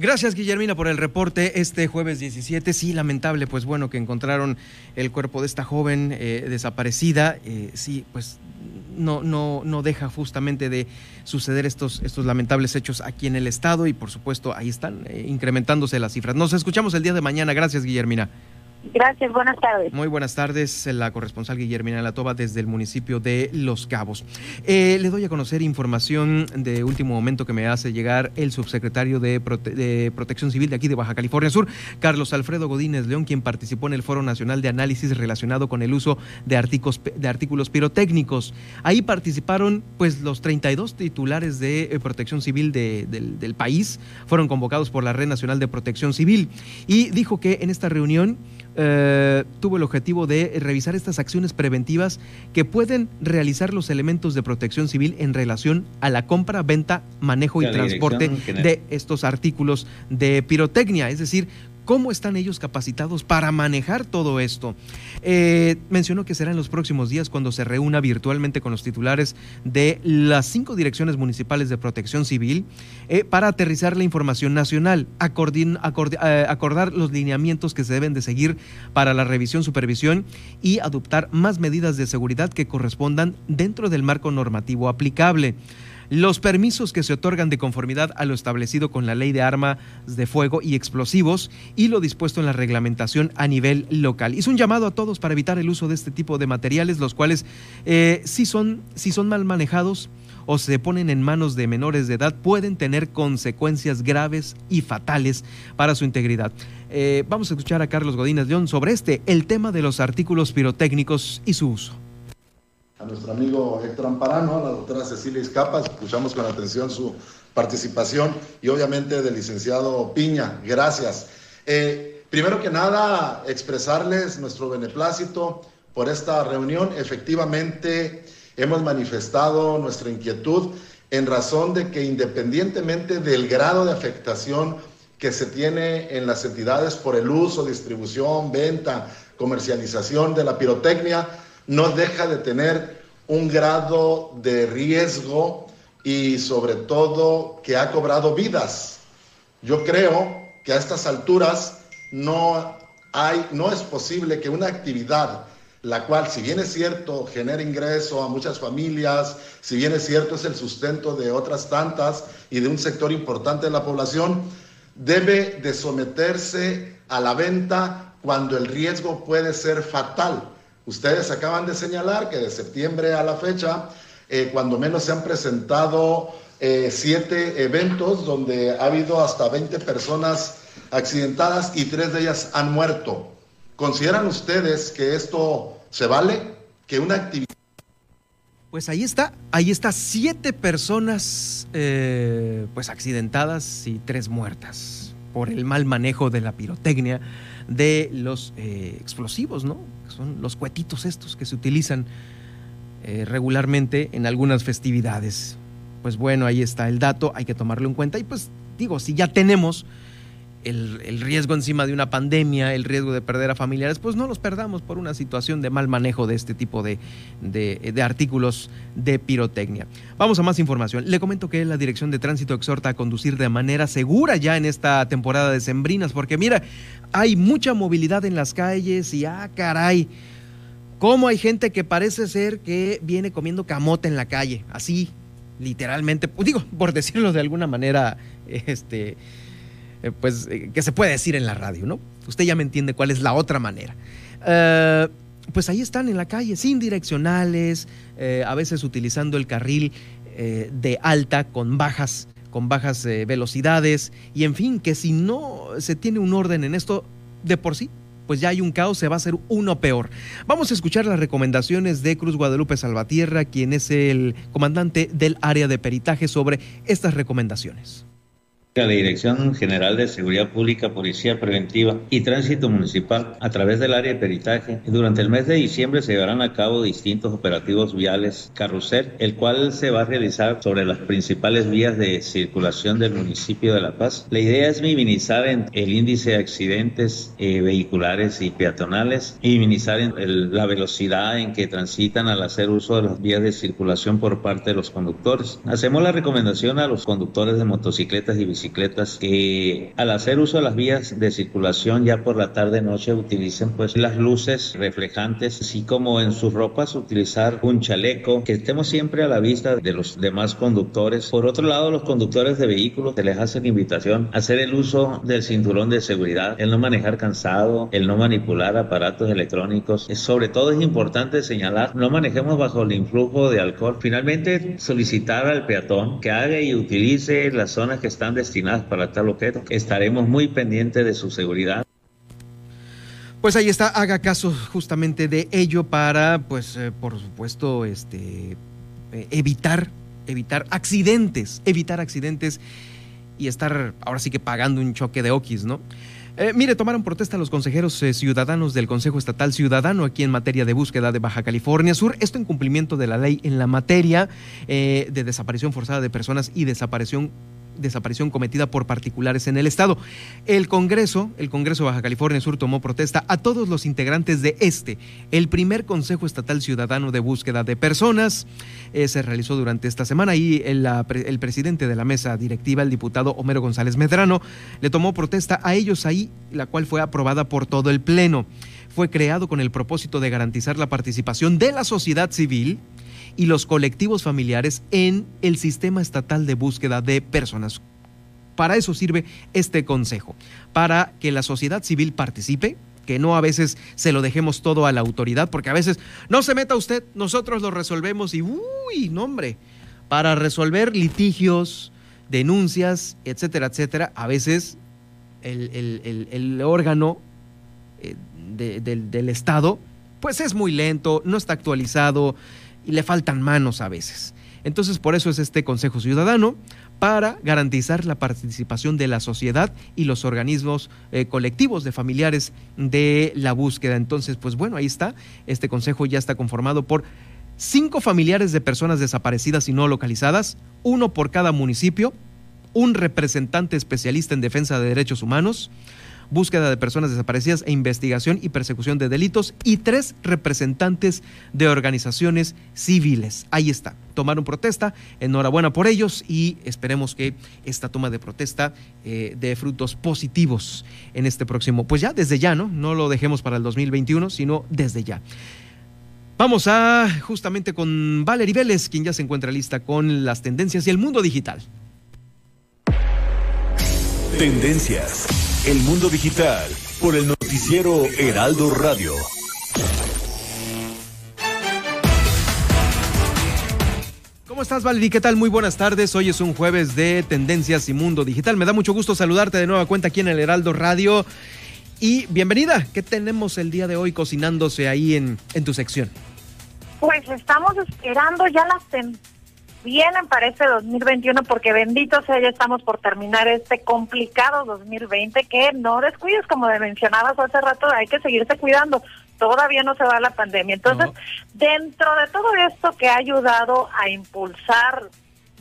Gracias, Guillermina, por el reporte este jueves 17. Sí, lamentable, pues bueno, que encontraron el cuerpo de esta joven eh, desaparecida. Eh, sí, pues no, no, no deja justamente de suceder estos, estos lamentables hechos aquí en el Estado y por supuesto ahí están eh, incrementándose las cifras. Nos escuchamos el día de mañana. Gracias, Guillermina. Gracias, buenas tardes. Muy buenas tardes, la corresponsal Guillermina Latoba desde el municipio de Los Cabos. Eh, le doy a conocer información de último momento que me hace llegar el subsecretario de, Protección Civil de aquí de Baja California Sur, Carlos Alfredo Godínez León, quien participó en el Foro Nacional de Análisis relacionado con el uso de artículos, de artículos pirotécnicos. Ahí participaron pues los 32 titulares de eh, Protección Civil del, del país, fueron convocados por la Red Nacional de Protección Civil y dijo que en esta reunión eh, tuvo el objetivo de revisar estas acciones preventivas que pueden realizar los elementos de protección civil en relación a la compra, venta, manejo y transporte de estos artículos de pirotecnia, es decir, ¿Cómo están ellos capacitados para manejar todo esto? Eh, mencionó que será en los próximos días cuando se reúna virtualmente con los titulares de las cinco direcciones municipales de protección civil eh, para aterrizar la información nacional, eh, acordar los lineamientos que se deben de seguir para la revisión, supervisión y adoptar más medidas de seguridad que correspondan dentro del marco normativo aplicable los permisos que se otorgan de conformidad a lo establecido con la ley de armas de fuego y explosivos y lo dispuesto en la reglamentación a nivel local. Hizo un llamado a todos para evitar el uso de este tipo de materiales, los cuales eh, si, son, son mal manejados, o se ponen en manos de menores de edad pueden tener consecuencias graves y fatales para su integridad. Eh, vamos a escuchar a Carlos Godínez León sobre este, el tema de los artículos pirotécnicos y su uso a nuestro amigo Héctor Amparano, a la doctora Cecilia Izcapa, escuchamos con atención su participación y obviamente del licenciado Piña, gracias. Eh, primero que nada, expresarles nuestro beneplácito por esta reunión. Efectivamente, hemos manifestado nuestra inquietud en razón de que independientemente del grado de afectación que se tiene en las entidades por el uso, distribución, venta, comercialización de la pirotecnia, no deja de tener un grado de riesgo y sobre todo que ha cobrado vidas. Yo creo que a estas alturas no hay, no es posible que una actividad la cual, si bien es cierto, genera ingreso a muchas familias, si bien es cierto, es el sustento de otras tantas y de un sector importante de la población, debe de someterse a la venta cuando el riesgo puede ser fatal. Ustedes acaban de señalar que de septiembre a la fecha, eh, cuando menos se han presentado eh, siete eventos donde ha habido hasta 20 personas accidentadas y tres de ellas han muerto. ¿Consideran ustedes que esto se vale? Que una actividad... Pues ahí está, ahí está, siete personas eh, pues accidentadas y tres muertas por el mal manejo de la pirotecnia de los explosivos, ¿no? Son los cuetitos estos que se utilizan eh, regularmente en algunas festividades. Pues bueno, ahí está el dato, hay que tomarlo en cuenta y pues digo, si ya tenemos el, riesgo encima de una pandemia, el riesgo de perder a familiares, pues no los perdamos por una situación de mal manejo de este tipo de, de, artículos de pirotecnia. Vamos a más información. Le comento que la Dirección de Tránsito exhorta a conducir de manera segura ya en esta temporada de sembrinas, porque mira, hay mucha movilidad en las calles y ah, caray. ¿Cómo hay gente que parece ser que viene comiendo camote en la calle? Así, literalmente, digo, por decirlo de alguna manera, este, eh, pues, eh, que se puede decir en la radio, ¿no? Usted ya me entiende cuál es la otra manera. Eh, pues ahí están en la calle, sin direccionales, a veces utilizando el carril de alta con bajas, con bajas velocidades, y en fin, que si no se tiene un orden en esto de por sí, pues ya hay un caos, se va a hacer uno peor. Vamos a escuchar las recomendaciones de Cruz Guadalupe Salvatierra, quien es el comandante del área de peritaje sobre estas recomendaciones. La Dirección General de Seguridad Pública, Policía Preventiva y Tránsito Municipal, a través del área de peritaje, durante el mes de diciembre se llevarán a cabo distintos operativos viales carrusel, el cual se va a realizar sobre las principales vías de circulación del municipio de La Paz. La idea es minimizar el índice de accidentes eh, vehiculares y peatonales y minimizar la velocidad en que transitan al hacer uso de las vías de circulación por parte de los conductores. Hacemos la recomendación a los conductores de motocicletas y bicicletas motocicletas que al hacer uso de las vías de circulación ya por la tarde noche utilicen pues las luces reflejantes, así como en sus ropas utilizar un chaleco, que estemos siempre a la vista de los demás conductores. Por otro lado, los conductores de vehículos se les hace la invitación a hacer el uso del cinturón de seguridad, el no manejar cansado, el no manipular aparatos electrónicos. Sobre todo es importante señalar, no manejemos bajo el influjo de alcohol. Finalmente, solicitar al peatón que haga y utilice las zonas que están destinadas para tal objeto. Estaremos muy pendientes de su seguridad. Pues ahí está, haga caso justamente de ello para, pues, eh, por supuesto, este, eh, evitar, evitar accidentes, evitar accidentes y estar ahora sí que pagando un choque de okis, ¿no? Eh, mire, tomaron protesta los consejeros ciudadanos del Consejo Estatal Ciudadano aquí en materia de búsqueda de Baja California Sur. Esto en cumplimiento de la ley en la materia de desaparición forzada de personas y desaparición desaparición cometida por particulares en el estado. El Congreso, el Congreso Baja California Sur tomó protesta a todos los integrantes de este, el primer Consejo Estatal Ciudadano de Búsqueda de Personas. Eh, se realizó durante esta semana y el, el presidente de la mesa directiva, el diputado Homero González Medrano, le tomó protesta a ellos ahí, la cual fue aprobada por todo el Pleno. Fue creado con el propósito de garantizar la participación de la sociedad civil y los colectivos familiares en el sistema estatal de búsqueda de personas. Para eso sirve este consejo, para que la sociedad civil participe, que no a veces se lo dejemos todo a la autoridad, porque a veces no se meta usted, nosotros lo resolvemos y, uy, nombre, para resolver litigios, denuncias, etcétera, etcétera, a veces el, órgano eh, del, del Estado, pues es muy lento, no está actualizado, le faltan manos a veces. Entonces, por eso es este Consejo Ciudadano, para garantizar la participación de la sociedad y los organismos eh, colectivos de familiares de la búsqueda. Entonces, pues bueno, ahí está. Este consejo ya está conformado por cinco familiares de personas desaparecidas y no localizadas, uno por cada municipio, un representante especialista en defensa de derechos humanos, búsqueda de personas desaparecidas e investigación y persecución de delitos y tres representantes de organizaciones civiles. Ahí está, tomaron protesta, enhorabuena por ellos y esperemos que esta toma de protesta eh, dé frutos positivos en este próximo, pues ya desde ya, ¿no? No lo dejemos para el 2021, sino desde ya. Vamos a justamente con Valerie Vélez, quien ya se encuentra lista con las tendencias y el mundo digital. Tendencias el mundo digital por el noticiero Heraldo Radio. ¿Cómo estás, Valerie? ¿Qué tal? Muy buenas tardes. Hoy es un jueves de Tendencias y Mundo Digital. Me da mucho gusto saludarte de nueva cuenta aquí en el Heraldo Radio. Y bienvenida. ¿Qué tenemos el día de hoy cocinándose ahí en, en tu sección? Pues estamos esperando ya las vienen para este 2021 porque bendito sea, ya estamos por terminar este complicado 2020 que no descuides, como mencionabas hace rato, hay que seguirse cuidando. Todavía no se va la pandemia. Entonces, dentro de todo esto que ha ayudado a impulsar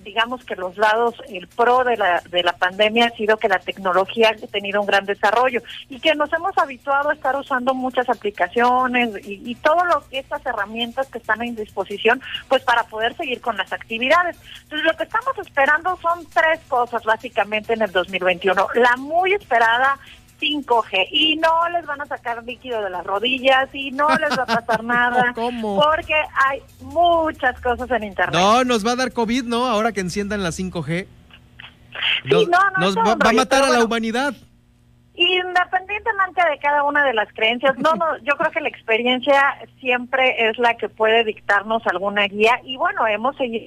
digamos que los lados, el pro de la, de la pandemia ha sido que la tecnología ha tenido un gran desarrollo y que nos hemos habituado a estar usando muchas aplicaciones y, y todo lo que estas herramientas que están en disposición, pues para poder seguir con las actividades. Entonces, lo que estamos esperando son tres cosas básicamente en el 2021. La muy esperada 5G y no les van a sacar líquido de las rodillas y no les va a pasar nada. ¿Cómo? Porque hay muchas cosas en internet. No, nos va a dar COVID, ¿no? Ahora que enciendan la 5G. Nos, no, no, nos va, a matar a la humanidad. Independientemente de cada una de las creencias, no, no, yo creo que la experiencia siempre es la que puede dictarnos alguna guía y bueno, hemos seguido,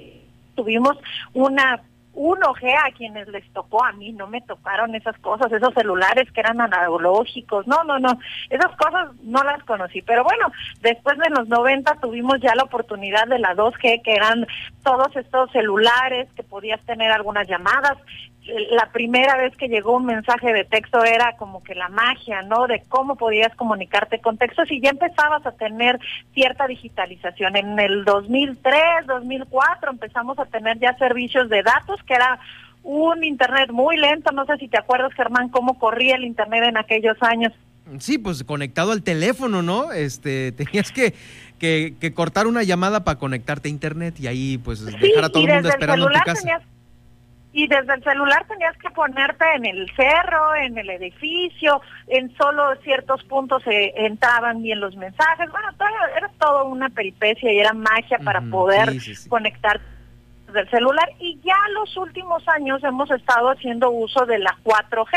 tuvimos una 1G a quienes les tocó, a mí no me tocaron esas cosas, esos celulares que eran analógicos, no, no, no, esas cosas no las conocí, pero bueno, después de los 90 tuvimos ya la oportunidad de la 2G, que eran todos estos celulares que podías tener algunas llamadas, la primera vez que llegó un mensaje de texto era como que la magia, ¿no? De cómo podías comunicarte con textos y ya empezabas a tener cierta digitalización. En el 2003, 2004 empezamos a tener ya servicios de datos que era un internet muy lento. No sé si te acuerdas, Germán, cómo corría el internet en aquellos años. Sí, pues conectado al teléfono, ¿no? Este, tenías que, que, cortar una llamada para conectarte a internet y ahí pues dejar a todo el mundo esperando en tu casa y desde el celular tenías que ponerte en el cerro, en el edificio, en solo ciertos puntos se entraban bien los mensajes. Bueno, todo, era todo una peripecia y era magia para poder conectar del celular. Y ya los últimos años hemos estado haciendo uso de la 4G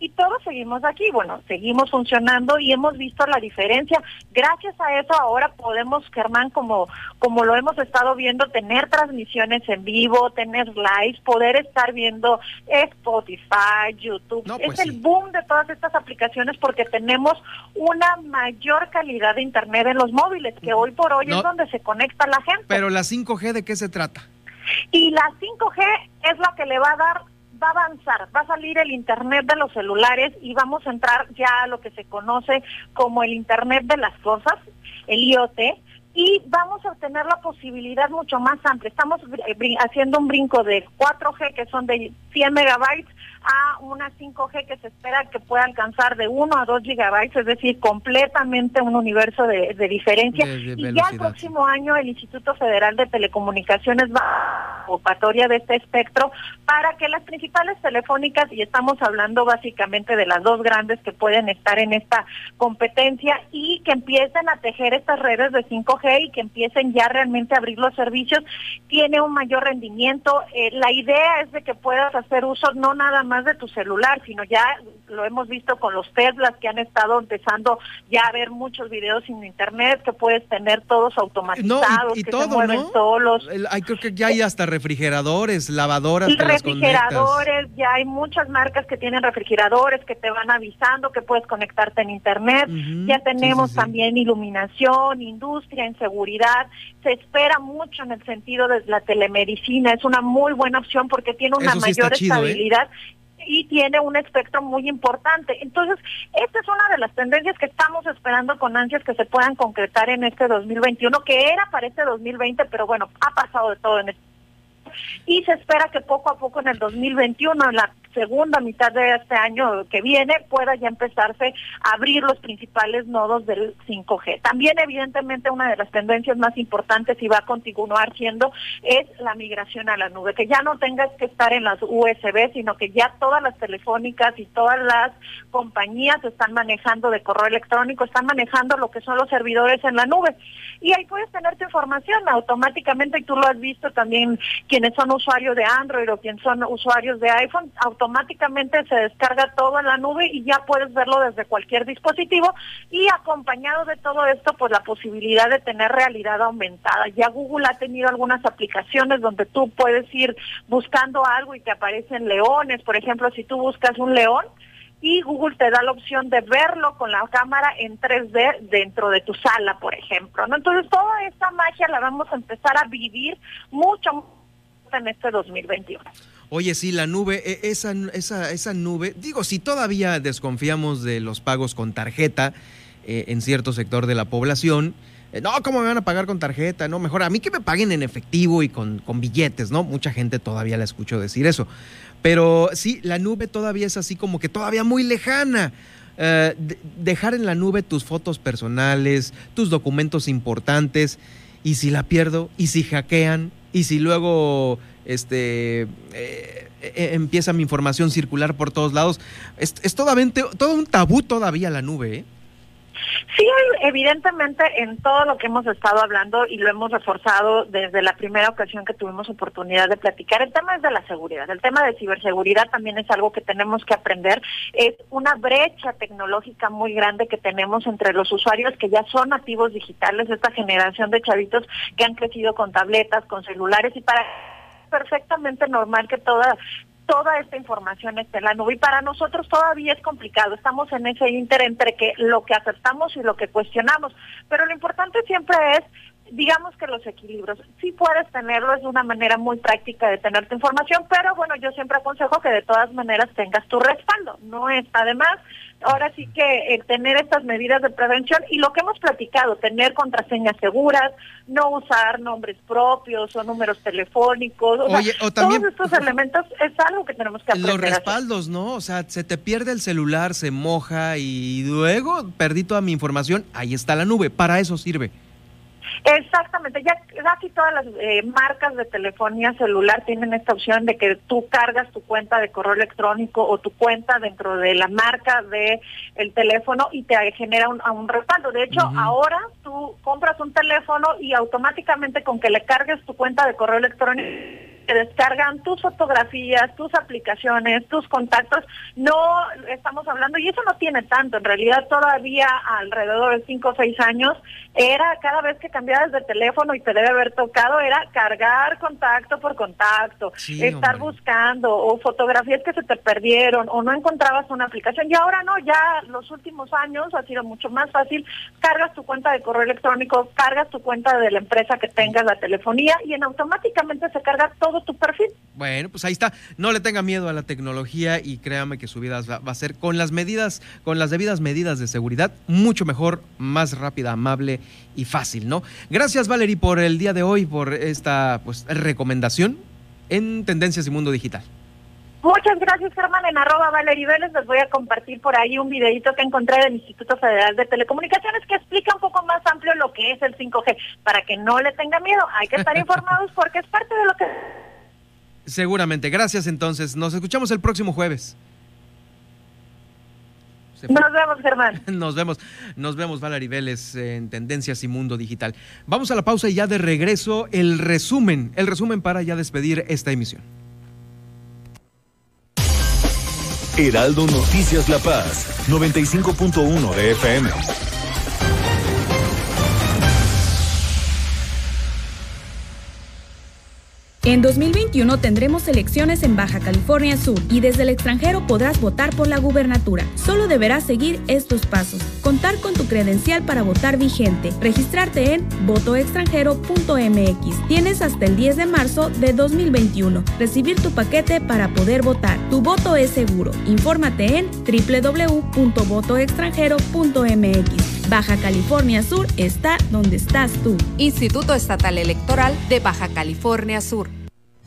y todos seguimos aquí, bueno, seguimos funcionando y hemos visto la diferencia. Gracias a eso ahora podemos, Germán, como, como lo hemos estado viendo, tener transmisiones en vivo, tener lives, poder estar viendo Spotify, YouTube. pues es el boom de todas estas aplicaciones porque tenemos una mayor calidad de Internet en los móviles, que hoy por hoy No. es donde se conecta la gente. Pero la 5G, ¿de qué se trata? Y la 5G es la que le va a dar, va a avanzar, va a salir el Internet de los celulares y vamos a entrar ya a lo que se conoce como el Internet de las cosas, el IoT, y vamos a tener la posibilidad mucho más amplia. Estamos haciendo un brinco de 4G, que son de 100 megabytes, a una 5G que se espera que pueda alcanzar de 1 a 2 gigabytes, es decir, completamente un universo de, de diferencia. De- de y ya el próximo año el Instituto Federal de Telecomunicaciones va a convocatoria de este espectro para que las principales telefónicas, y estamos hablando básicamente de las dos grandes que pueden estar en esta competencia, y que empiecen a tejer estas redes de 5G y que empiecen ya realmente a abrir los servicios, tiene un mayor rendimiento. Eh, la idea es de que puedas hacer uso no nada más de tu celular, sino ya lo hemos visto con los Teslas que han estado empezando ya a ver muchos videos en internet, que puedes tener todos No, automatizados, y, y que todo, se mueven ¿no? solos. Creo que ya hay hasta refrigeradores, lavadoras Y que las conectas. refrigeradores, ya hay muchas marcas que tienen refrigeradores que te van avisando que puedes conectarte en internet. Ya tenemos también iluminación, industria, en seguridad. Se espera mucho en el sentido de la telemedicina. Es una muy buena opción porque tiene una mayor chido, ¿eh? Y tiene un espectro muy importante. Entonces, esta es una de las tendencias que estamos esperando con ansias que se puedan concretar en este 2021, que era para este 2020, pero bueno, ha pasado de todo en este y se espera que poco a poco en el 2021, en la segunda mitad de este año que viene, pueda ya empezarse a abrir los principales nodos del 5G. También, evidentemente, una de las tendencias más importantes y va a continuar siendo es la migración a la nube, que ya no tengas que estar en las USB, sino que ya todas las telefónicas y todas las compañías están manejando de correo electrónico, están manejando lo que son los servidores en la nube. Y ahí puedes tener tu información automáticamente, y tú lo has visto también, quienes son usuarios de Android o quienes son usuarios de iPhone, se descarga todo en la nube y ya puedes verlo desde cualquier dispositivo y acompañado de todo esto, pues la posibilidad de tener realidad aumentada. Ya Google ha tenido algunas aplicaciones donde tú puedes ir buscando algo y te aparecen leones, por ejemplo, si tú buscas un león, y Google te da la opción de verlo con la cámara en 3D dentro de tu sala, por ejemplo. ¿no? Entonces, toda esta magia la vamos a empezar a vivir mucho en este 2021. Oye, sí, la nube, e- esa, esa, esa nube, digo, si todavía desconfiamos de los pagos con tarjeta eh, en cierto sector de la población, eh, no, ¿cómo me van a pagar con tarjeta? No, mejor a mí que me paguen en efectivo y con, con billetes, ¿no? Mucha gente todavía la escucho decir eso. Pero sí, la nube todavía es así como que todavía muy lejana. Eh, de- dejar en la nube tus fotos personales, tus documentos importantes, y si la pierdo, y si hackean, y si luego este eh, eh, empieza mi información circular por todos lados, es, es todavía- todo un tabú todavía la nube, ¿eh? Sí, evidentemente en todo lo que hemos estado hablando y lo hemos reforzado desde la primera ocasión que tuvimos oportunidad de platicar, el tema es de la seguridad. El tema de ciberseguridad también es algo que tenemos que aprender. Es una brecha tecnológica muy grande que tenemos entre los usuarios que ya son nativos digitales, esta generación de chavitos que han crecido con tabletas, con celulares y para perfectamente normal que toda toda esta información esté en la nube y para nosotros todavía es complicado. Estamos en ese inter entre que lo que aceptamos y lo que cuestionamos, pero lo importante siempre es digamos que los equilibrios, sí puedes tenerlo, es una manera muy práctica de tener tu información, pero bueno, yo siempre aconsejo que de todas maneras tengas tu respaldo, no está de más. Ahora sí que el tener estas medidas de prevención y lo que hemos platicado, tener contraseñas seguras, no usar nombres propios o números telefónicos, o, Oye, sea, o también- todos estos elementos es algo que tenemos que aprender. Los respaldos, ¿no? O sea, se te pierde el celular, se moja y luego perdí toda mi información, ahí está la nube, para eso sirve. Exactamente, ya casi todas las eh, marcas de telefonía celular tienen esta opción de que tú cargas tu cuenta de correo electrónico o tu cuenta dentro de la marca de el teléfono y te genera un, un respaldo. De hecho, ahora tú compras un teléfono y automáticamente con que le cargues tu cuenta de correo electrónico descargan tus fotografías, tus aplicaciones, tus contactos. No estamos hablando, y eso no tiene tanto, en realidad todavía alrededor de 5 o 6 años, era cada vez que cambiabas de teléfono y te debe haber tocado, era cargar contacto por contacto, estar buscando o fotografías que se te perdieron o no encontrabas una aplicación. Y ahora no, ya los últimos años ha sido mucho más fácil, cargas tu cuenta de correo electrónico, cargas tu cuenta de la empresa que tengas la telefonía y en automáticamente se carga todo tu perfil. Bueno, pues ahí está. No le tenga miedo a la tecnología y créame que su vida va, a ser con las medidas, con las debidas medidas de seguridad, mucho mejor, más rápida, amable y fácil, ¿no? Gracias, Valerie, por el día de hoy, por esta pues, recomendación en Tendencias y Mundo Digital. Muchas gracias, Germán. En arroba Valerie Vélez les voy a compartir por ahí un videito que encontré del Instituto Federal de Telecomunicaciones que explica un poco más amplio lo que es el 5G, para que no le tenga miedo. Hay que estar informados porque es parte de lo que Seguramente. Gracias entonces. Nos escuchamos el próximo jueves. Nos vemos, Germán. Nos vemos, nos vemos, Valerie Vélez, en Tendencias y Mundo Digital. Vamos a la pausa y ya de regreso el resumen, el resumen para ya despedir esta emisión. Heraldo Noticias La Paz, 95.1 de FM. En 2021 tendremos elecciones en Baja California Sur y desde el extranjero podrás votar por la gubernatura. Solo deberás seguir estos pasos. Contar con tu credencial para votar vigente. Registrarte en votoextranjero.mx. Tienes hasta el 10 de marzo de 2021. Recibir tu paquete para poder votar. Tu voto es seguro. Infórmate en www.votoextranjero.mx. Baja California Sur está donde estás tú. Instituto Estatal Electoral de Baja California Sur.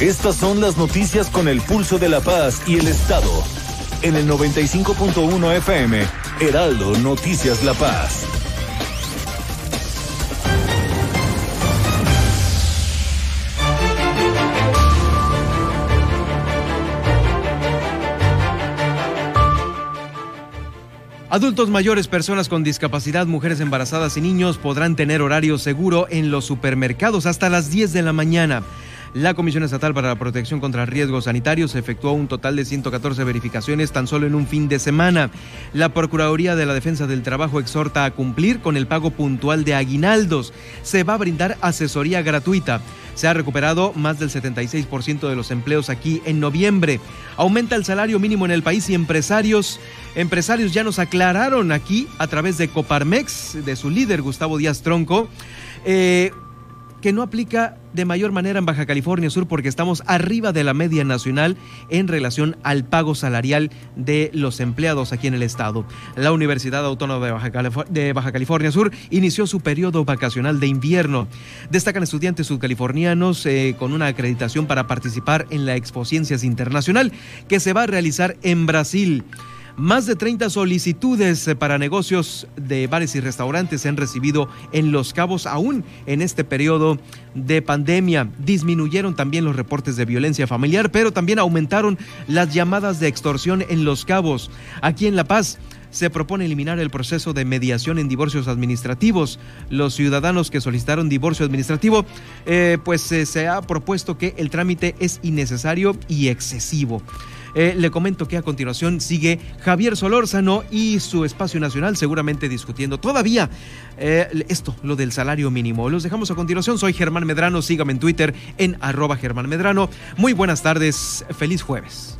Estas son las noticias con el pulso de la paz y el Estado. En el 95.1 FM, Heraldo Noticias La Paz. Adultos mayores, personas con discapacidad, mujeres embarazadas y niños podrán tener horario seguro en los supermercados hasta las 10 de la mañana. La Comisión Estatal para la Protección contra Riesgos Sanitarios efectuó un total de 114 verificaciones tan solo en un fin de semana. La Procuraduría de la Defensa del Trabajo exhorta a cumplir con el pago puntual de aguinaldos. Se va a brindar asesoría gratuita. Se ha recuperado más del 76% de los empleos aquí en noviembre. Aumenta el salario mínimo en el país y empresarios, empresarios ya nos aclararon aquí a través de Coparmex, de su líder Gustavo Díaz Tronco. Eh, que no aplica de mayor manera en Baja California Sur porque estamos arriba de la media nacional en relación al pago salarial de los empleados aquí en el estado. La Universidad Autónoma de Baja, California Sur inició su periodo vacacional de invierno. Destacan estudiantes sudcalifornianos eh, con una acreditación para participar en la Expociencias Internacional que se va a realizar en Brasil. Más de 30 solicitudes eh, para negocios de bares y restaurantes se han recibido en Los Cabos aún en este periodo de pandemia. Disminuyeron también los reportes de violencia familiar, pero también aumentaron las llamadas de extorsión en Los Cabos. Aquí en La Paz se propone eliminar el proceso de mediación en divorcios administrativos. Los ciudadanos que solicitaron divorcio administrativo, eh, pues eh, se ha propuesto que el trámite es innecesario y excesivo. Eh, le comento que a continuación sigue Javier Solórzano y su espacio nacional seguramente discutiendo todavía eh, esto, lo del salario mínimo. Los dejamos a continuación. Soy Germán Medrano. Sígame en Twitter en arroba Germán Medrano. Muy buenas tardes. Feliz jueves.